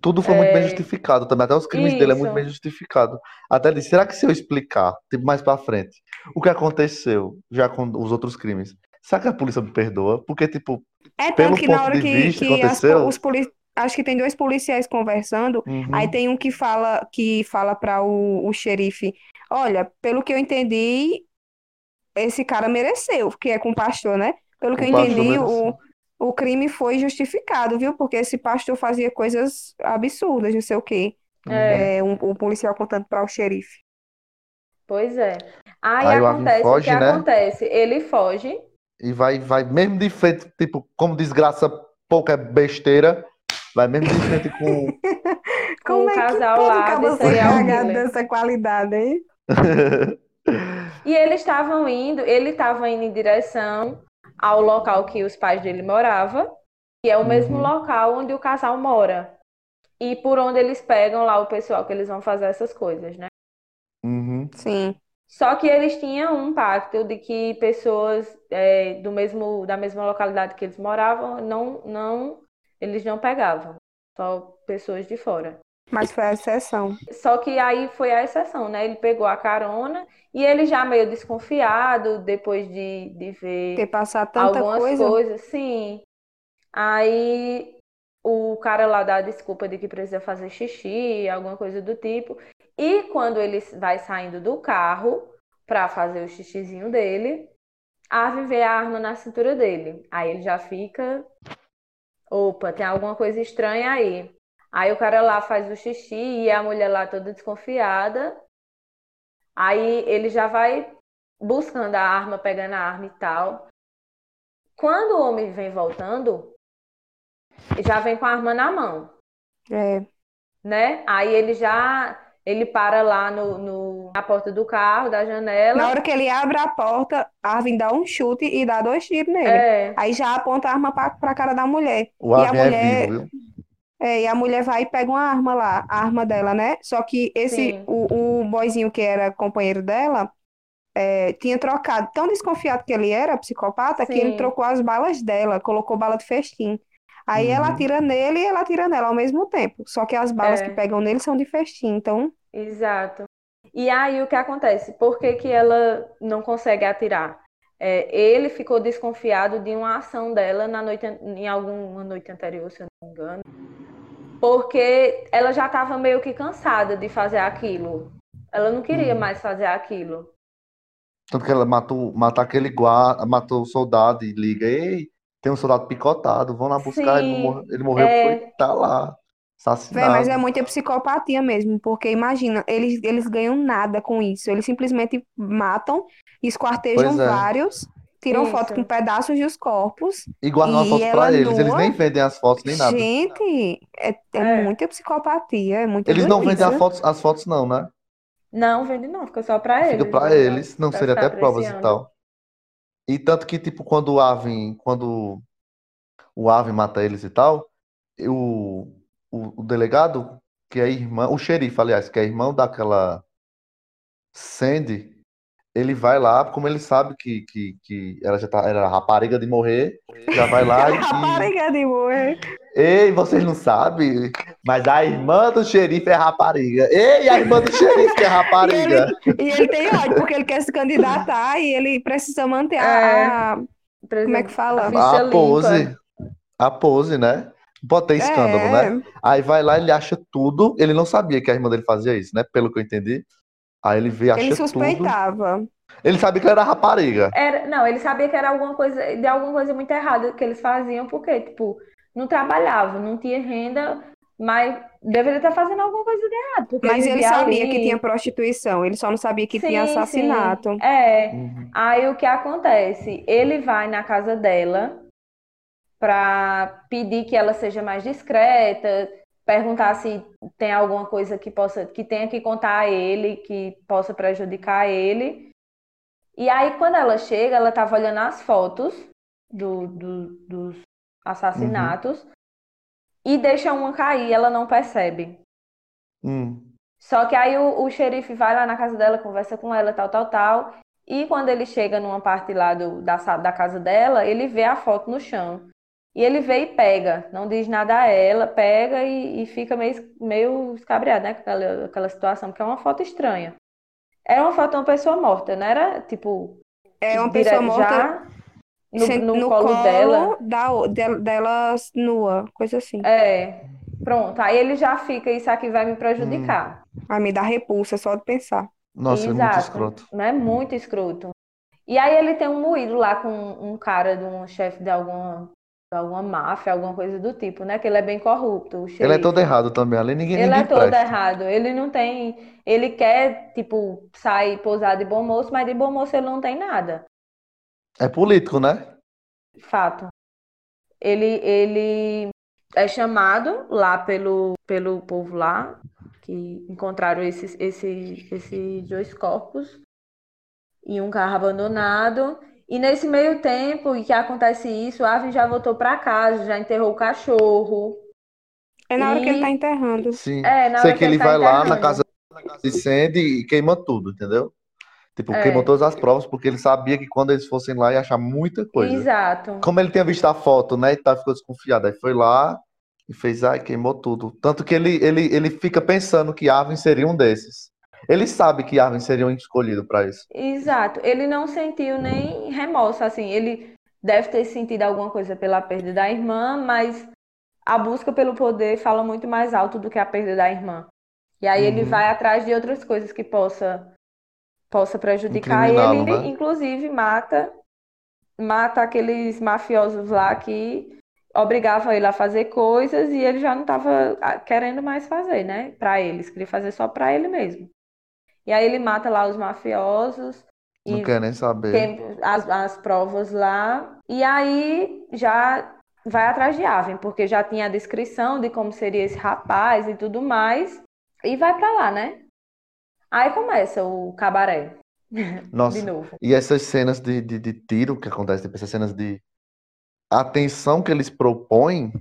Tudo foi muito bem É, justificado também. Até os crimes dele é muito isso. bem justificado. Até disse, será que se eu explicar, tipo, mais pra frente, o que aconteceu já com os outros crimes, será que a polícia me perdoa? Porque, tipo, É Pelo que na ponto hora de que, vista, que as, aconteceu? os poli... acho que tem dois policiais conversando, uhum, aí tem um que fala que fala para o, o xerife, olha, pelo que eu entendi, esse cara mereceu, que é com o pastor, né? Pelo que O eu pastor entendi, mereceu. o crime foi justificado, viu? Porque esse pastor fazia coisas absurdas, não sei o quê. É, É, um, o policial contando para o xerife. pois é. Aí Aí o acontece o foge, que né? acontece. Ele foge. E vai, vai mesmo de frente, tipo, como desgraça pouca besteira, vai mesmo de frente com. Com Como o é que casal pode lá acaba de ser serial cagado killer. dessa qualidade, hein? E eles estavam indo, ele estava indo em direção ao local que os pais dele moravam, que é o mesmo Uhum. local onde o casal mora. E por onde eles pegam lá o pessoal que eles vão fazer essas coisas, né? Uhum. Sim. Só que eles tinham um pacto de que pessoas é, do mesmo, da mesma localidade que eles moravam, não, não, eles não pegavam. Só pessoas de fora. Mas foi a exceção. Só que aí foi a exceção, né? Ele pegou a carona e ele já meio desconfiado, depois de, de ver Ter passado tanta algumas coisa. coisas, sim. Aí o cara lá dá a desculpa de que precisa fazer xixi, alguma coisa do tipo. E quando ele vai saindo do carro para fazer o xixizinho dele, a Ave vê a arma na cintura dele. Aí ele já fica, opa, tem alguma coisa estranha aí. Aí o cara lá faz o xixi e a mulher lá toda desconfiada. Aí ele já vai buscando a arma, pegando a arma e tal. Quando o homem vem voltando, já vem com a arma na mão, É. né? Aí ele já ele para lá no, no- na porta do carro, da janela. Na hora que ele abre a porta, Arvin dá um chute e dá dois tiros nele. É, Aí já aponta a arma pra, pra cara da mulher. O E a é mulher- vivo, viu? É, e a mulher vai e pega uma arma lá, a arma dela, né? Só que esse, Sim. o, o boyzinho que era companheiro dela, é, tinha trocado, tão desconfiado que ele era, psicopata, que ele Sim. trocou as balas dela, colocou bala de festim. Aí ela Uhum. atira nele e ela atira nela ao mesmo tempo. Só que as balas É. que pegam nele são de festim, então exato. E aí o que acontece? Por que que ela não consegue atirar? É, ele ficou desconfiado de uma ação dela na noite, em alguma noite anterior, se eu não me engano. Porque ela já estava meio que cansada de fazer aquilo. Ela não queria Uhum. mais fazer aquilo. Tanto que ela matou, matou aquele guarda, matou o soldado e liga, ei, tem um soldado picotado, vão lá buscar, ele, Sim, morreu, ele morreu, é. foi, tá lá, assassinado. mas é muita psicopatia mesmo, porque imagina, eles, eles ganham nada com isso. Eles simplesmente matam, esquartejam é. vários, tiram Isso. foto com pedaços dos corpos. E guardam E as fotos ela pra eles, eles nem vendem as fotos nem nada. Gente, é, é É. muita psicopatia, é muita Eles não vendem doidice. as fotos, as fotos não, né? Não, vende não, fica só pra Fica eles. pra né? eles, não Pra seria até provas e tal. E tanto que, tipo, quando o Arvin, quando o Arvin mata eles e tal, o, o, o delegado, que é irmão, o xerife, aliás, que é irmão daquela Sandy, ele vai lá, como ele sabe que, que, que ela já tá, era rapariga de morrer, já vai lá e. Rapariga de morrer. Ei, vocês não sabem, mas a irmã do xerife é rapariga. Ei, a irmã do xerife que é E rapariga. ele, e ele tem ódio, porque ele quer se candidatar e ele precisa manter a. a- Como é que fala? A A limpa. pose. A pose, né? Pode ter escândalo, É, né? Aí vai lá, ele acha tudo. Ele não sabia que a irmã dele fazia isso, né? Pelo que eu entendi. Aí ele vê, acha Ele tudo. suspeitava. Ele sabia que ela era rapariga. Era, não, ele sabia que era alguma coisa, de alguma coisa muito errada que eles faziam, porque, tipo, não trabalhavam, não tinha renda, mas deveria estar fazendo alguma coisa de errado. Porque Mas ele sabia ali. que tinha prostituição, ele só não sabia que tinha Sim, assassinato. sim. É. Uhum. Aí o que acontece? Ele vai na casa dela para pedir que ela seja mais discreta, perguntar se tem alguma coisa que possa, que tenha que contar a ele, que possa prejudicar ele. E aí quando ela chega, ela estava olhando as fotos do, do- dos assassinatos e deixa uma cair, ela não percebe. Hum. Só que aí o, o xerife vai lá na casa dela, conversa com ela, tal, tal, tal. E quando ele chega numa parte lá do, da, da casa dela, ele vê a foto no chão. E ele vê e pega, não diz nada a ela, pega e, e fica meio, meio escabreado, né? Com aquela, aquela situação, porque é uma foto estranha. Era uma foto de uma pessoa morta, não era tipo. É uma dire- pessoa morta já no, sen- no colo dela. da, o- del- dela nua, coisa assim. É, pronto. Aí ele já fica, isso aqui vai me prejudicar. Aí me dá repulsa só de pensar. Nossa, é muito Exato. escroto. Não é muito escroto. E aí ele tem um moído lá com um cara de um chefe de alguma, alguma máfia, alguma coisa do tipo, né? Que ele é bem corrupto, Ele é todo errado também. Ali ninguém, Ele ninguém é todo presta. errado. Ele não tem. Ele quer, tipo, sair posar de bom moço, mas de bom moço ele não tem nada. É político, né? Fato. Ele, ele é chamado lá pelo, pelo povo lá, que encontraram esses, esses, esses dois corpos em um carro abandonado. E nesse meio tempo em que acontece isso, o Arvin já voltou para casa, já enterrou o cachorro. É na hora que ele E- tá enterrando. Sim. É, na Sei hora que ele tá vai lá na enterrando. casa de Sandy e queima tudo, entendeu? Tipo, É. queimou todas as provas, porque ele sabia que quando eles fossem lá ia achar muita coisa. Exato. Como ele tinha visto a foto, né, e tá, ficou desconfiado, aí foi lá e fez, ai, queimou tudo. Tanto que ele, ele, ele fica pensando que Arvin seria um desses. Ele sabe que Arvin seria um escolhido pra isso. Exato. Ele não sentiu nem remorso, assim. Ele deve ter sentido alguma coisa pela perda da irmã, mas a busca pelo poder fala muito mais alto do que a perda da irmã. E aí ele Uhum. vai atrás de outras coisas que possa possa prejudicar e ele né? inclusive mata mata aqueles mafiosos lá que obrigavam ele a fazer coisas e ele já não estava querendo mais fazer, né? Para eles, queria fazer só para ele mesmo. E aí ele mata lá os mafiosos Não e quer nem saber. tem as, as provas lá. E aí já vai atrás de Aven, porque já tinha a descrição de como seria esse rapaz e tudo mais. E vai pra lá, né? Aí começa o cabaré. Nossa, De novo. E essas cenas de, de, de tiro que acontecem, tipo, essas cenas de. A tensão que eles propõem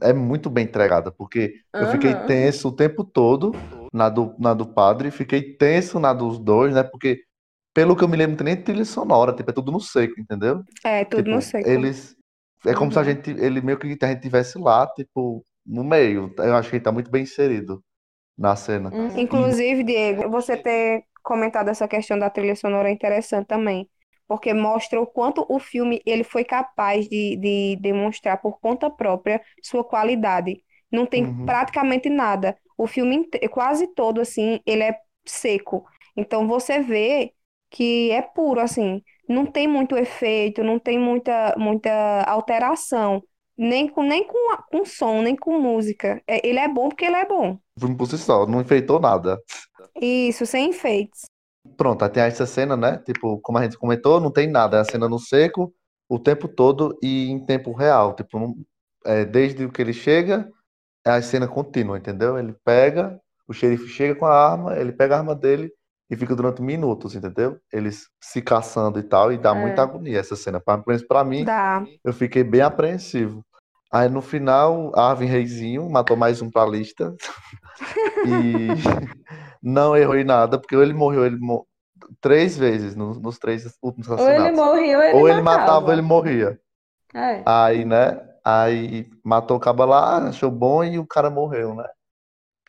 é muito bem entregada, porque eu fiquei tenso o tempo todo na do, na do padre, fiquei tenso na dos dois, né? Porque, pelo que eu me lembro, não tem nem trilha sonora, tipo, é tudo no seco, entendeu? É, tudo Tipo, no seco. eles. É como se a Uhum. gente. Ele meio que a gente tivesse lá, tipo, no meio. Eu acho que ele tá muito bem inserido na cena. Uhum. Inclusive, Diego, você ter comentado essa questão da trilha sonora é interessante também, porque mostra o quanto o filme ele foi capaz de, de demonstrar por conta própria sua qualidade. Não tem Uhum. praticamente nada. O filme quase todo assim, ele é seco. Então você vê que é puro assim, não tem muito efeito, não tem muita muita alteração, nem com nem com, com som, nem com música. É, ele é bom porque ele é bom. O filme por si só, não enfeitou nada. Isso, sem enfeites. Pronto, aí tem essa cena, né? Tipo, como a gente comentou, não tem nada. É a cena no seco o tempo todo e em tempo real. Tipo, é, desde o que ele chega, é a cena contínua, entendeu? Ele pega, o xerife chega com a arma, ele pega a arma dele e fica durante minutos, entendeu? Eles se caçando e tal, e dá É. muita agonia essa cena. Pra mim, Dá. eu fiquei bem apreensivo. Aí no final, Arvin Reizinho matou mais um pra lista. E não errou em nada, porque ou ele morreu ele três vezes nos, nos três últimos Ou ele assassinatos. morria ou ele Ou ele matava matava. ou ele morria. É. Aí, né? Aí matou o cabo lá, achou bom e o cara morreu, né?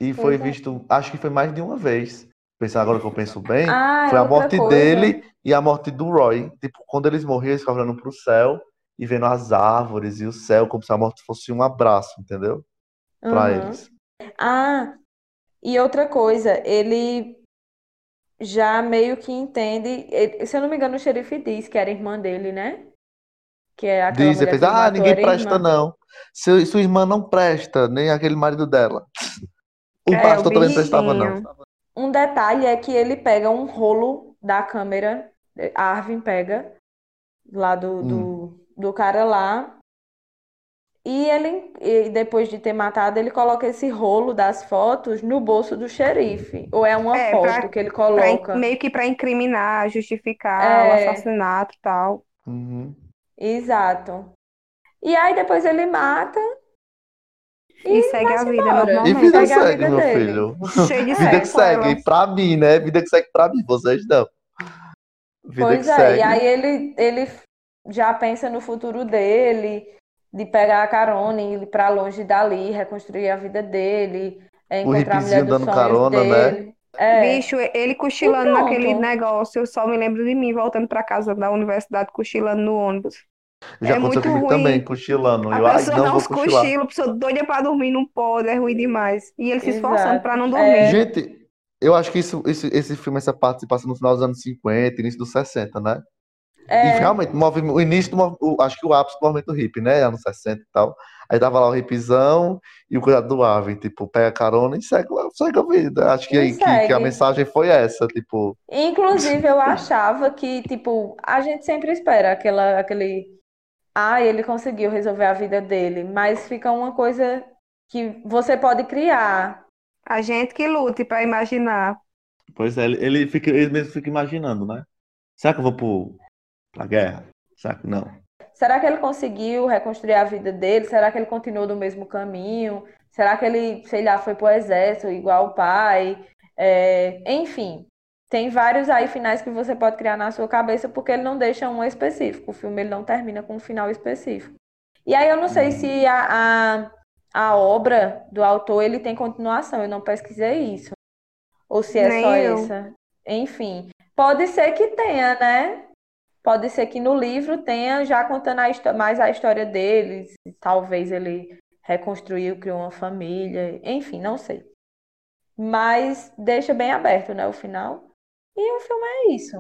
E foi é. visto, acho que foi mais de uma vez. Pensando agora que eu penso bem, Ah, foi a morte coisa. dele e a morte do Roy. Tipo, quando eles morriam, eles ficavam olhando pro céu e vendo as árvores e o céu, como se a morte fosse um abraço, entendeu? Pra Aham. eles. Ah, e outra coisa, ele já meio que entende. ele- se eu não me engano, o xerife diz que era irmã dele, né? Que é aquela Diz, fez, ah, ninguém presta irmã. não. Seu, sua irmã não presta, nem aquele marido dela. O É, pastor o também não prestava não. Um detalhe é que ele pega um rolo da câmera, Arvin pega, lá do, do, do cara lá, e ele, e depois de ter matado, ele coloca esse rolo das fotos no bolso do xerife. Ou é uma É, foto pra- que ele Pra coloca. meio que pra incriminar, justificar É. o assassinato e tal. Uhum. Exato. E aí depois ele mata E, segue a vida embora. E normalmente. vida Segue a segue, vida meu dele. filho. Cheio de Vida que segue, pra mim, né? Vida que segue pra mim, vocês não. Vida Pois que é, segue. e aí ele, ele já pensa no futuro dele, de pegar a carona e ir pra longe dali, reconstruir a vida dele, é, O encontrar a mulher dos dando sonhos carona, né? É, Bicho, ele cochilando E pronto. naquele negócio, eu só me lembro de mim voltando pra casa da universidade, cochilando no ônibus. Já é aconteceu muito comigo ruim. também, cochilando. A Eu, pessoa não se cochilar. cochila, a pessoa doida pra dormir, não pode, é ruim demais. E ele se esforçando Exato. pra não É. dormir. Gente, eu acho que isso, esse, esse filme, essa parte se passa no final dos anos 50, início dos 60, né? E é, realmente, o início do acho que o ápice do movimento hippie, né? Anos 60 e tal. Aí tava lá o hippizão e o cuidado do Arvin, tipo, pega carona e segue, segue a vida. Acho que, aí, que, que a mensagem foi essa, tipo, Inclusive, eu achava que, tipo, a gente sempre espera aquela, aquele. Ah, ele conseguiu resolver a vida dele, mas fica uma coisa que você pode criar. A gente que lute pra imaginar. Pois é, ele, ele, fica, ele mesmo fica imaginando, né? Será que eu vou pro, pra guerra? Será que não? Será que ele conseguiu reconstruir a vida dele? Será que ele continuou do mesmo caminho? Será que ele, sei lá, foi pro exército igual o pai? É, enfim, tem vários aí finais que você pode criar na sua cabeça porque ele não deixa um específico. O filme ele não termina com um final específico. E aí eu não sei se a, a, a obra do autor ele tem continuação. Eu não pesquisei isso. Ou se é Nem só eu. essa. Enfim, pode ser que tenha, né? Pode ser que no livro tenha já contando a mais a história deles. Talvez ele reconstruiu, criou uma família. Enfim, não sei. Mas deixa bem aberto, né? O final. E o filme é isso.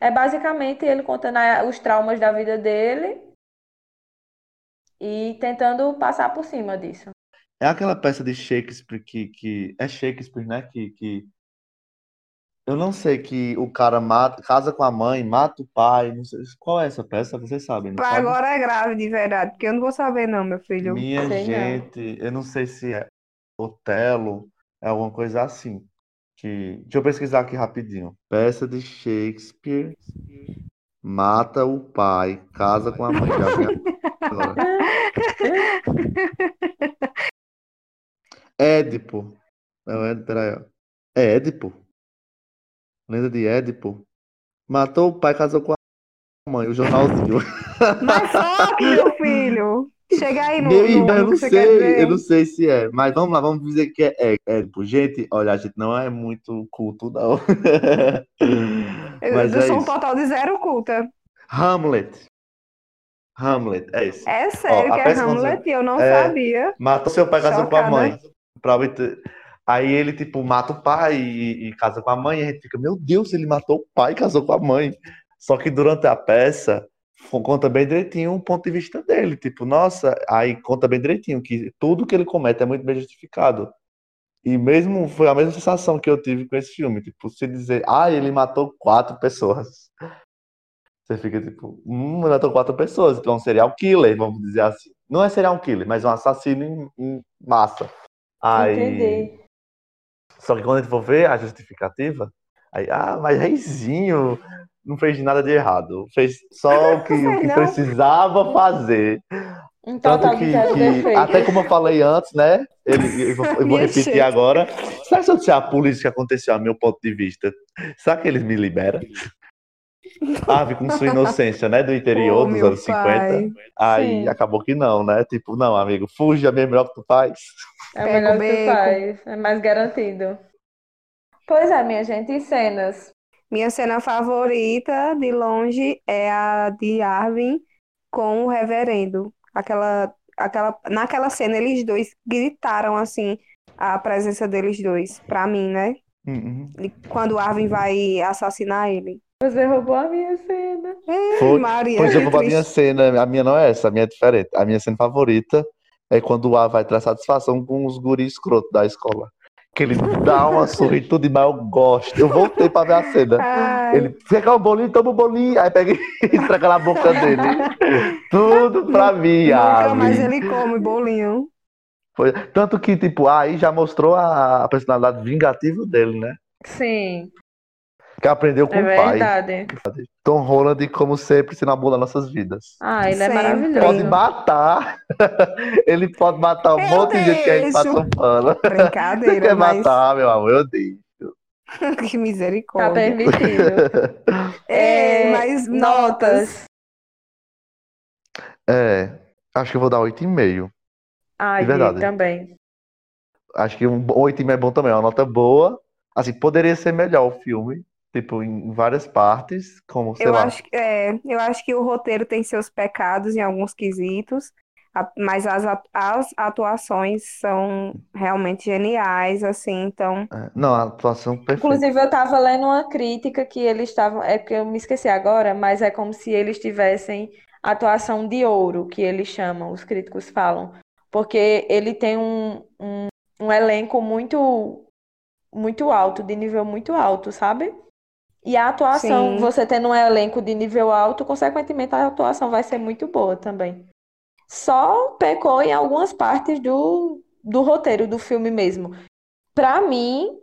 É basicamente ele contando os traumas da vida dele e tentando passar por cima disso. É aquela peça de Shakespeare que, que é Shakespeare, né? Que, que eu não sei que o cara mata, casa com a mãe, mata o pai, não sei qual é essa peça, vocês sabem, não Pra sabem? agora é grave de verdade, porque eu não vou saber não, meu filho. Minha Sei não. gente, eu não sei se é Otelo, é alguma coisa assim. Que, deixa eu pesquisar aqui rapidinho. Peça de Shakespeare, mata o pai, casa com a mãe. Já vi agora. Édipo. É o Édipo, peraí, ó. É Édipo. Lenda de Édipo. Matou o pai, casou com a mãe. O jornalzinho. Mas foque, meu filho! Chega aí no, Meu no, eu não sei, eu não sei se é, mas vamos lá, vamos dizer que é, Édipo. Gente, olha, a gente não é muito culto, não. Eu, Mas eu é sou um isso. total de zero culta. Hamlet. Hamlet, é isso. É sério a que é Hamlet, eu não é- sabia. Matou seu pai, casou com a mãe. Pra obter- Aí ele, tipo, mata o pai e, e casa com a mãe, e a gente fica, meu Deus, ele matou o pai e casou com a mãe. Só que durante a peça, conta bem direitinho o ponto de vista dele. Tipo, nossa, aí conta bem direitinho que tudo que ele comete é muito bem justificado. E mesmo, foi a mesma sensação que eu tive com esse filme. Tipo, se dizer, ah, ele matou quatro pessoas. Você fica tipo, hum, matou quatro pessoas, então é um serial killer, vamos dizer assim. Não é serial killer, mas um assassino em, em massa. Aí, Entendi. Só que quando a gente for ver a justificativa, Aí, ah, mas Reizinho não fez nada de errado. Fez só o que, o que precisava fazer. Então Tanto tá que, zero que- até como eu falei antes, né? Ele, eu vou, eu vou repetir gente. agora. Será que se eu disser a polícia que aconteceu a meu ponto de vista, será que eles me liberam? Ave com sua inocência, né? Do interior dos anos 50. pai. Aí Sim. acabou que não, né? Tipo, não, amigo, fuja mesmo, melhor que tu faz. É o Beco, melhor que faz. É mais garantido. Pois é, minha gente. E cenas? Minha cena favorita, de longe, é a de Arvin com o reverendo. Aquela, aquela, naquela cena, eles dois gritaram, assim, a presença deles dois, pra mim, né? Uhum. E Quando o Arvin vai assassinar ele. Você roubou a minha cena. Foi. Maria, Pois eu vou pra minha cena, a minha não é essa, a minha é diferente. A minha cena favorita é quando o A vai ter satisfação com os guris escroto da escola. Que ele dá uma tudo e mais eu gosto. Eu voltei pra ver a cena. Ai, Ele quer um bolinho, toma um bolinho. Aí pega e entrega na boca dele. Tudo pra mim, nunca mais ele come bolinho. Foi- Tanto que, tipo, aí já mostrou a personalidade vingativa dele, né? Sim, Que aprendeu com é o pai. verdade. Tom Holland, como sempre, se nas nossas vidas. Ah, ele é Sempre. maravilhoso. Pode matar. Ele pode matar um Eu monte de gente que a gente deixo. passa um pano. Você Brincadeira, quer mas matar, meu amor? Eu dei. que Tá misericórdia. permitido. Ei, É, mas notas. É, acho que eu vou dar 8,5. Ai, De verdade. também. Acho que um 8,5 é bom também, é uma nota boa. Assim, poderia ser melhor o filme, tipo, em várias partes, como, sei Eu lá. acho, é, eu acho que o roteiro tem seus pecados em alguns quesitos, mas as, as atuações são realmente geniais, assim, então, É, Não, a atuação perfeita. Inclusive, eu tava lendo uma crítica que eles estavam. É que eu me esqueci agora, mas é como se eles tivessem atuação de ouro, que eles chamam, os críticos falam. Porque ele tem um, um, um elenco muito, muito alto, de nível muito alto, sabe? E a atuação, Sim. você tendo um elenco de nível alto, consequentemente a atuação vai ser muito boa também. Só pecou em algumas partes do, do roteiro do filme mesmo. Pra mim,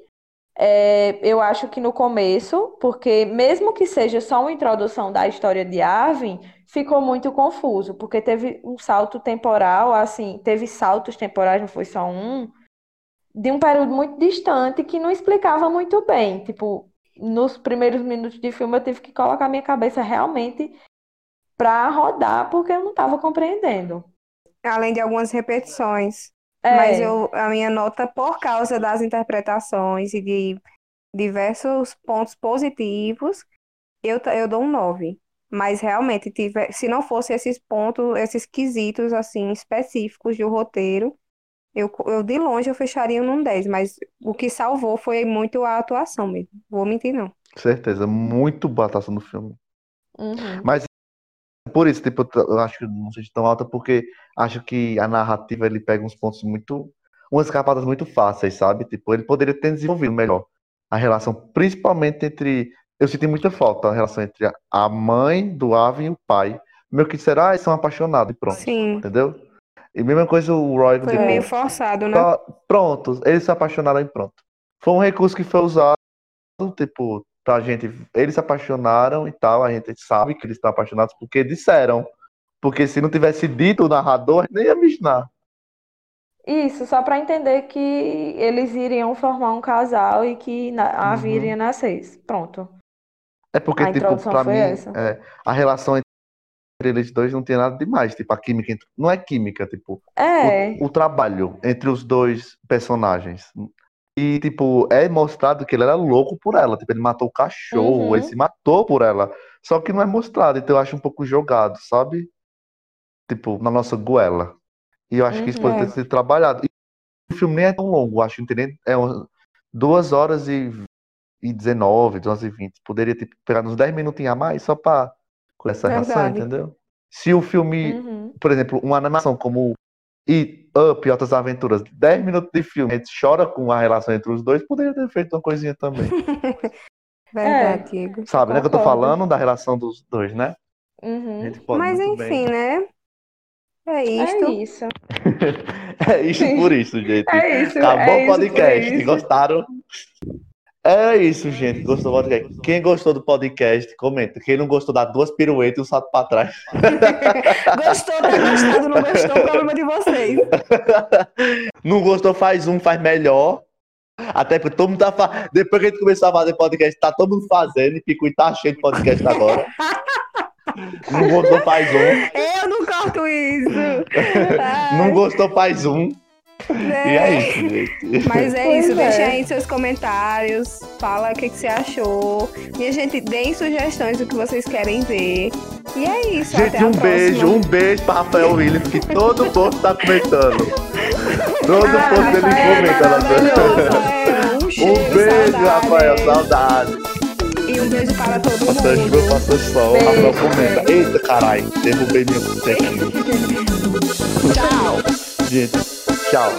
é, eu acho que no começo, porque mesmo que seja só uma introdução da história de Arvin, ficou muito confuso, porque teve um salto temporal, assim, teve saltos temporais, não foi só um, de um período muito distante que não explicava muito bem. Tipo, nos primeiros minutos de filme eu tive que colocar minha cabeça realmente pra rodar, porque eu não estava compreendendo. além de algumas repetições. É, Mas eu, a minha nota, por causa das interpretações e de diversos pontos positivos, eu, eu dou um 9. Mas realmente, tive, se não fosse esses pontos, esses quesitos assim específicos do roteiro, eu, eu de longe eu fecharia num 10. Mas o que salvou foi muito a atuação mesmo. Vou mentir, não. Certeza, muito boa a atuação do filme. uhum. Mas por isso, tipo, eu acho que não seja tão alta, porque acho que a narrativa ele pega uns pontos muito. umas escapadas muito fáceis, sabe? Tipo, ele poderia ter desenvolvido melhor a relação, principalmente entre. Eu senti muita falta a relação entre a mãe do Ave e o pai. Meio que será, ah, eles são apaixonados e pronto, Sim, entendeu? E mesma coisa o Roy, foi meio forçado, né? pronto, eles se apaixonaram e pronto. Foi um recurso que foi usado, tipo, pra gente. Eles se apaixonaram e tal, a gente sabe que eles estão apaixonados porque disseram. Porque se não tivesse dito o narrador, nem ia imaginar. Isso, só para entender que eles iriam formar um casal e que a Uhum. iria nascer. Pronto. É porque, A tipo, pra mim, é, a relação entre eles dois não tem nada demais. Tipo, a química entre- não é química, tipo, É, o, o trabalho entre os dois personagens. E, tipo, é mostrado que ele era louco por ela. Tipo, ele matou o cachorro, Uhum. ele se matou por ela. Só que não é mostrado, então eu acho um pouco jogado, sabe? Tipo, na nossa goela. E eu acho que isso Uhum. pode ter sido trabalhado. E o filme nem é tão longo, acho, entendeu? É umas duas horas e, e 19, duas e 20. Poderia tipo, pegar uns 10 minutinhos a mais só pra com essa relação, Verdade. entendeu? Se o filme uhum. por exemplo, uma animação como It, Up e Outras Aventuras, 10 minutos de filme, a gente chora com a relação entre os dois, poderia ter feito uma coisinha também. Verdade, Diego. Sabe, né? Que eu tô Concordo. falando da relação dos dois, né? A Uhum. Mas enfim, bem. né? É É isto. isso. É isso por isso, gente. É isso. Acabou é o podcast. isso. Gostaram? É isso, gente. Gostou do podcast? Quem gostou do podcast, comenta. Quem não gostou, dá duas piruetas e um salto pra trás. Gostou, tá gostando, não gostou, problema de vocês. Não gostou, faz um, faz melhor. Até porque todo mundo tá fa... Depois que a gente começou a fazer podcast, tá todo mundo fazendo e Picuí tá cheio de podcast agora. Não gostou, faz um. Eu não corto isso. Não gostou, faz um. E é isso, gente. Mas é Pois isso, é. deixa aí seus comentários, fala o que, que você achou. Minha gente, deem sugestões do que vocês querem ver. E é isso, até Gente, a um próxima. beijo, um beijo pra Rafael Williams, que todo posto tá comentando. Todo Ah, posto ele Rafael, comenta. Rafael. Um, Um beijo, saudade. Rafael, saudade. E um beijo para todo Passou chuva, mundo. passou sol, Beijo. Rafael comenta. Eita, caralho, derrubei meu botequinho. Tchau. Gente, tchau.